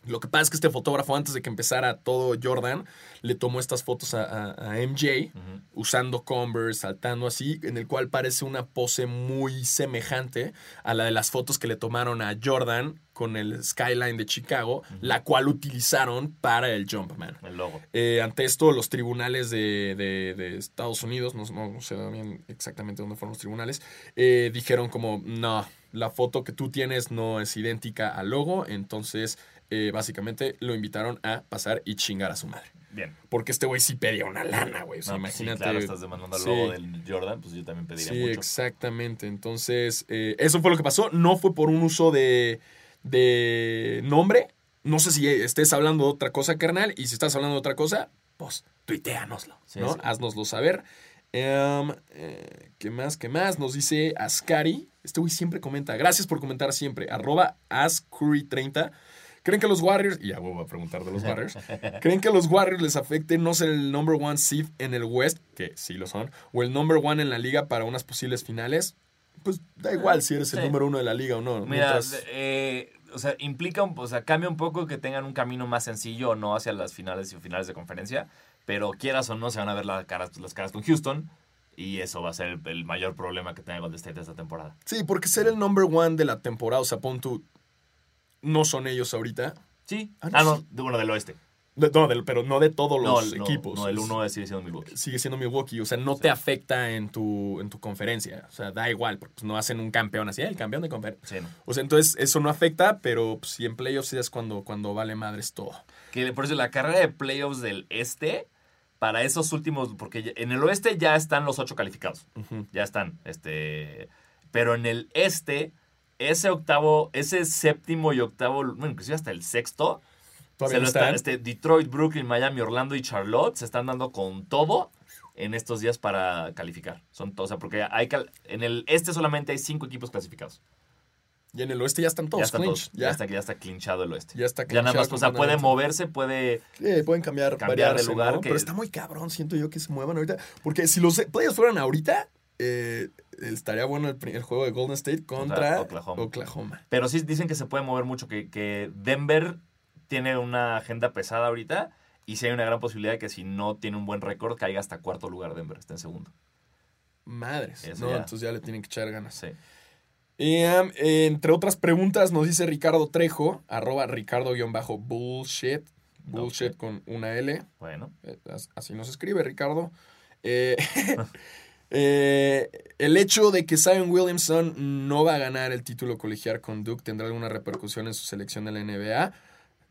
Lo que pasa es que este fotógrafo, antes de que empezara todo Jordan, le tomó estas fotos a, a- a MJ, usando Converse, saltando así, en el cual parece una pose muy semejante a la de las fotos que le tomaron a Jordan con el skyline de Chicago, la cual utilizaron para el Jumpman. El logo. Eh, ante esto, los tribunales de, de- de Estados Unidos, no, no- no sé bien exactamente dónde fueron los tribunales, eh, dijeron como, no, la foto que tú tienes no es idéntica al logo, entonces eh, básicamente lo invitaron a pasar y chingar a su madre. Bien. Porque este güey sí pedía una lana, güey. O sea, No, pues sí, imagínate. claro, estás demandando Sí. logo del Jordan, pues yo también pediría Sí, mucho. exactamente. Entonces, eh, eso fue lo que pasó. No fue por un uso de, de nombre. No sé si estés hablando de otra cosa, carnal. Y si estás hablando de otra cosa, pues tuiteanoslo, Sí, ¿no? sí. Haznoslo saber. Em, eh, ¿Qué más? ¿Qué más? Nos dice Ascari. Este güey siempre comenta. Gracias por comentar siempre. Arroba Ascurry30. ¿Creen que los Warriors, y ya voy a preguntar de los Warriors, ¿creen que los Warriors les afecte no ser el number one seed en el West, que sí lo son, o el number one en la liga para unas posibles finales? Pues da igual si eres el número uno de la liga o no. Mira, mientras- eh, o sea, implica, un, o sea, cambia un poco que tengan un camino más sencillo o no hacia las finales y finales de conferencia, pero quieras o no, se van a ver las caras, las caras con Houston y eso va a ser el, el mayor problema que tenga Golden State esta temporada. Sí, porque ser el number one de la temporada, o sea, pon tú, no son ellos ahorita. Sí. Ah, no, Ah, no, sí. bueno, del oeste. No, del- pero no de todos No, los no, equipos. No, el uno sigue siendo Milwaukee. sigue siendo Milwaukee. O sea, no Sí. te afecta en tu, en tu conferencia. O sea, da igual, porque pues, no hacen un campeón así, "Eh, el campeón de conferencia. Sí, no. O sea, entonces eso no afecta, pero pues, si en playoffs es cuando, cuando vale madres todo. Que por eso la carrera de playoffs del este, para esos últimos, porque en el oeste ya están los ocho calificados. Ya están. Este, pero en el este, ese octavo, ese séptimo y octavo, bueno, inclusive hasta el sexto, Todavía se no están, están. este, Detroit, Brooklyn, Miami, Orlando y Charlotte se están dando con todo en estos días para calificar. Son todos, o sea, porque hay cal- en el este solamente hay cinco equipos clasificados. Y en el oeste ya están ya todos está clinch. todo, ya. Ya, está, ya está clinchado el oeste. Ya está Ya nada más, clinchado o sea, puede moverse, puede. Pueden cambiar, Cambiar de lugar, ¿no? que- Pero está muy cabrón, siento yo que se muevan ahorita. Porque si los players fueran ahorita, eh, estaría bueno el, el juego de Golden State contra Oklahoma. Oklahoma. Pero sí dicen que se puede mover mucho, que, que Denver tiene una agenda pesada ahorita. Y sí hay una gran posibilidad de que si no tiene un buen récord, caiga hasta cuarto lugar Denver, está en segundo. Madres. Eso no, ya. entonces ya le tienen que echar ganas. Sí. Y, um, entre otras preguntas, nos dice Ricardo Trejo, arroba Ricardo-bullshit. Bullshit con una L. Bueno. Eh, as- Así nos escribe Ricardo. Eh, eh, el hecho de que Zion Williamson no va a ganar el título colegial con Duke tendrá alguna repercusión en su selección de la NBA.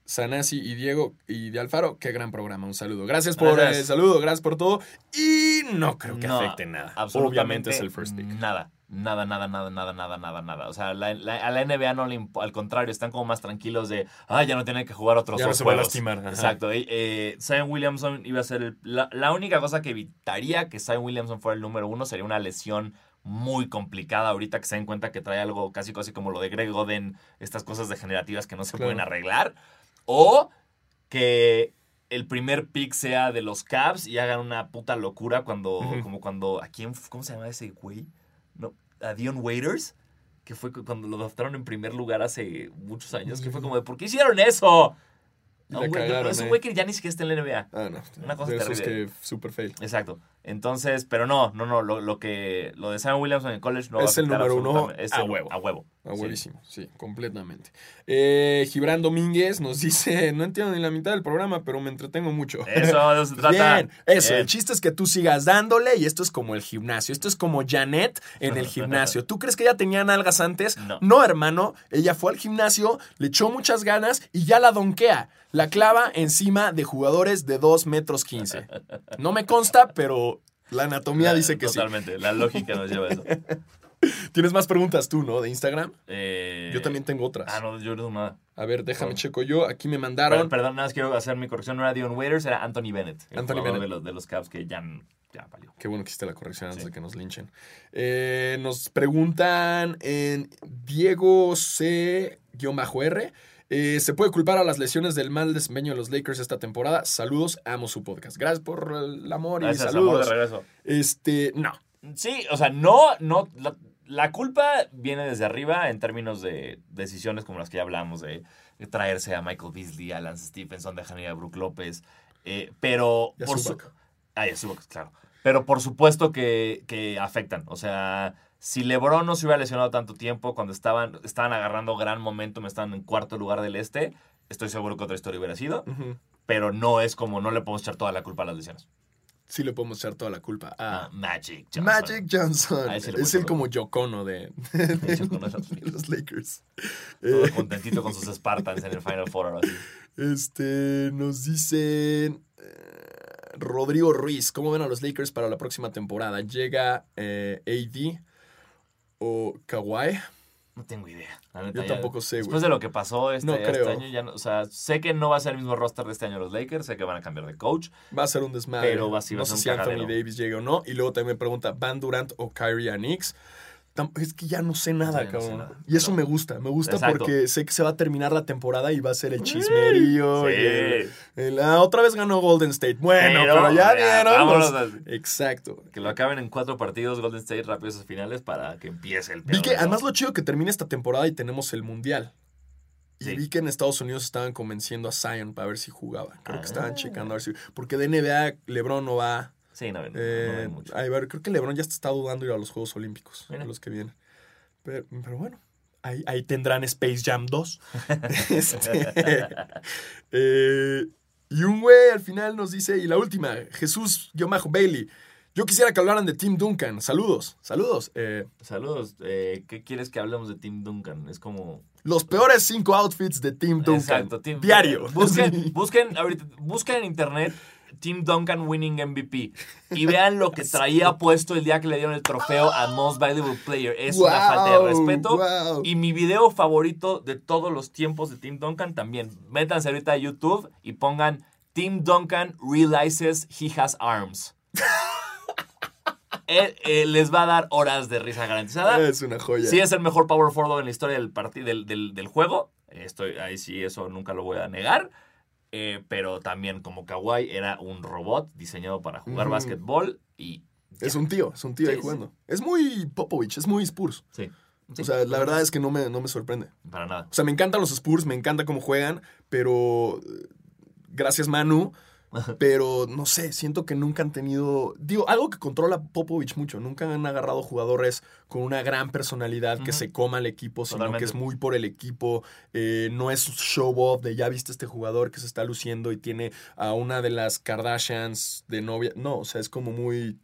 Sanasi y Diego y de Alfaro, qué gran programa. Un saludo. Gracias por Gracias. el saludo, gracias por todo. Y no creo que No, afecte nada. Absolutamente Obviamente es el first pick. Nada. Nada, nada, nada, nada, nada, nada, nada. O sea, la- la- a la NBA no le al contrario, están como más tranquilos de, ah, ya no tienen que jugar otros Ya no se va a juegos". lastimar, ajá. Exacto. Eh, eh, Zion Williamson iba a ser el- la, la única cosa que evitaría que Zion Williamson fuera el número uno sería una lesión muy complicada ahorita que se den cuenta que trae algo casi casi como lo de Greg Oden, estas cosas degenerativas que no se Claro. pueden arreglar. O que el primer pick sea de los Cavs y hagan una puta locura cuando, como cuando, ¿a quién, cómo se llama ese güey? No, a Dion Waiters, que fue cu- cuando lo adoptaron en primer lugar hace muchos años, que fue como de, ¿por qué hicieron eso? No, güey- cagaron, es un eh. güey que ya ni siquiera está en la NBA. Ah, no. Una cosa terrible. que super fail. Exacto. Entonces, pero no, no, no, lo, lo que, lo de Sam Williamson en college no va a Es el número uno es a el- huevo. A huevo. A Sí. huevísimo, sí, completamente. Eh, Gibran Domínguez nos dice, no entiendo ni la mitad del programa, pero me entretengo mucho. Eso, eso se trata. Bien, eso, Bien. el chiste es que tú sigas dándole y esto es como el gimnasio, esto es como Janet en el gimnasio. ¿Tú crees que ella tenía nalgas antes? No. hermano, ella fue al gimnasio, le echó muchas ganas y ya la donkea. La clava encima de jugadores de 2 metros 15. No me consta, pero la anatomía dice que sí. Totalmente, la lógica nos lleva a eso. Tienes más preguntas tú, ¿no? De Instagram. Eh, Yo también tengo otras. Ah, no, yo no nada. A ver, déjame checo yo. Aquí me mandaron. perdón, nada más quiero hacer mi corrección. No era Dion Waiters, era Anthony Bennett. El Anthony Bennett. De los, de los Cavs que ya, ya valió. Qué bueno que hiciste la corrección antes Sí. de que nos linchen. Eh, nos preguntan en Diego C-R. eh, ¿Se puede culpar a las lesiones del mal desempeño de los Lakers esta temporada? Saludos, amo su podcast. Gracias por el amor y Gracias, amor, saludos. de regreso. Este, no. Sí, o sea, no, no, la, la culpa viene desde arriba en términos de decisiones como las que ya hablamos, de, de traerse a Michael Beasley, a Lance Stephenson, dejar ir a Brook López, eh, pero... Y a por su-. Ah, y a Zubac, claro. Pero por supuesto que, que afectan, o sea... Si LeBron no se hubiera lesionado tanto tiempo, cuando estaban, estaban agarrando gran momentum, estaban en cuarto lugar del este, estoy seguro que otra historia hubiera sido. Pero no es como, no le podemos echar toda la culpa a las lesiones. Sí le podemos echar toda la culpa a Ah, Magic Johnson. Magic Johnson. Es el como Yocono de, de Yocono de los los Lakers. Todo Eh, contentito con sus Spartans en el Final Four ahora sí. Este, nos dicen eh, Rodrigo Ruiz, ¿cómo ven a los Lakers para la próxima temporada? ¿Llega eh, AD o Kawhi? No tengo idea. la neta, Yo ya- tampoco sé, güey. Después de lo que pasó este, No este creo. año, ya no- o sea, sé que no va a ser el mismo roster de este año los Lakers, sé que van a cambiar de coach. Va a ser un desmadre. Pero va a ser- va no a ser sé un si Anthony. Davis llega o no. Y luego también me pregunta Van Durant o Kyrie a Knicks. Es que ya no sé nada, Sí, no sé cabrón. nada. Y eso me gusta. Me gusta Exacto. porque sé que se va a terminar la temporada y va a ser el chismerío. Sí. y el- el- ah, otra vez ganó Golden State. Bueno, pero, Pero, ya vieron. a- Exacto. Que lo acaben en cuatro partidos Golden State rápido esos finales para que empiece el Vi que de además lo chido que termina esta temporada y tenemos el mundial. Y vi que en Estados Unidos estaban convenciendo a Zion para ver si jugaba. Creo que Ah. estaban checando a ver si. Porque de NBA, LeBron no va. Sí, no, no, no Eh, hay mucho. a ver, creo que LeBron ya está dudando ir a los Juegos Olímpicos, a los que vienen. Pero, pero bueno, ahí, ahí tendrán Space Jam 2. Este, eh, y un güey al final nos dice, y la última, Jesús-Bailey. Yo quisiera que hablaran de Tim Duncan. Saludos, saludos. Eh, Saludos. eh, ¿Qué quieres que hablemos de Tim Duncan? Es como... los peores cinco outfits de Tim Duncan. Exacto, Tim Diario. Busquen, busquen, ahorita, busquen en internet Tim Duncan winning MVP. Y vean lo que traía puesto el día que le dieron el trofeo a Most Valuable Player. Es una falta de respeto. wow. Y mi video favorito de todos los tiempos de Tim Duncan también. Métanse ahorita a YouTube y pongan Tim Duncan realizes he has arms. Él, eh, les va a dar horas de risa garantizada. Es una joya. Sí es el mejor power forward en la historia del, del, del, del juego. Estoy, ahí sí, eso nunca lo voy a negar. Eh, pero también como Kawhi era un robot diseñado para jugar básquetbol y... Es un tío, es un tío Sí, ahí sí. jugando. Es muy Popovich, es muy Spurs. Sí. Sí, o sea, la verdad es que no me, no me sorprende. Para nada. O sea, me encantan los Spurs, me encanta cómo juegan, pero eh, gracias Manu, pero no sé, siento que nunca han tenido, digo, algo que controla Popovich mucho, nunca han agarrado jugadores con una gran personalidad que se coma al equipo, sino Totalmente. que es muy por el equipo, eh, no es show off de ya viste este jugador que se está luciendo y tiene a una de las Kardashians de novia, no, o sea, es como muy,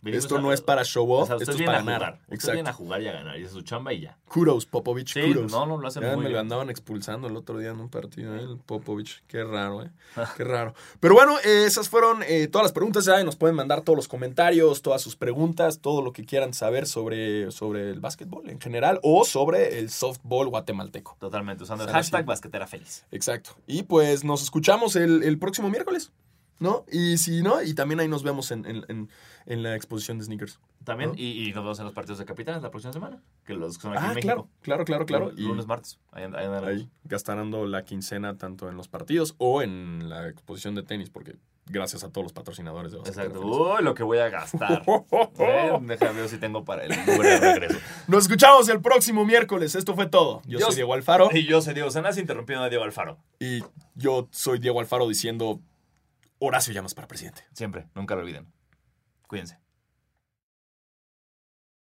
Venimos esto a- no es para show O off, sea, esto es para ganar. Exacto. viene a jugar y a ganar. Y es su chamba y ya. Kudos, Popovich, Sí, kudos. no, no, lo hacen Ya muy me lo bien. andaban expulsando el otro día en un partido, ¿eh? el Popovich. Qué raro, ¿eh? Qué raro. Pero bueno, eh, esas fueron eh, todas las preguntas. Ya nos pueden mandar todos los comentarios, todas sus preguntas, todo lo que quieran saber sobre, sobre el básquetbol en general o sobre el softball guatemalteco. Totalmente. Usando el hashtag basquetera feliz. Exacto. Y pues nos escuchamos el, el próximo miércoles, ¿no? Y si no, y también ahí nos vemos en, en- en- en la exposición de sneakers. También. ¿No? Y, y nos vemos en los partidos de capitanes la próxima semana. Que los que son aquí Ah, en México. claro, claro, claro, claro. Lunes, martes. Ahí, ahí ahí gastarando la quincena tanto en los partidos o en la exposición de tenis, porque gracias a todos los patrocinadores de Exacto. Uy, lo que voy a gastar. Eh, Déjame ver si tengo para el de regreso. Nos escuchamos el próximo miércoles. Esto fue todo. Yo soy Diego Alfaro Y yo soy Diego Sanas interrumpiendo a Diego Alfaro. y yo soy Diego Alfaro diciendo Horacio llamas para presidente. Siempre, nunca lo olviden. 贵人才。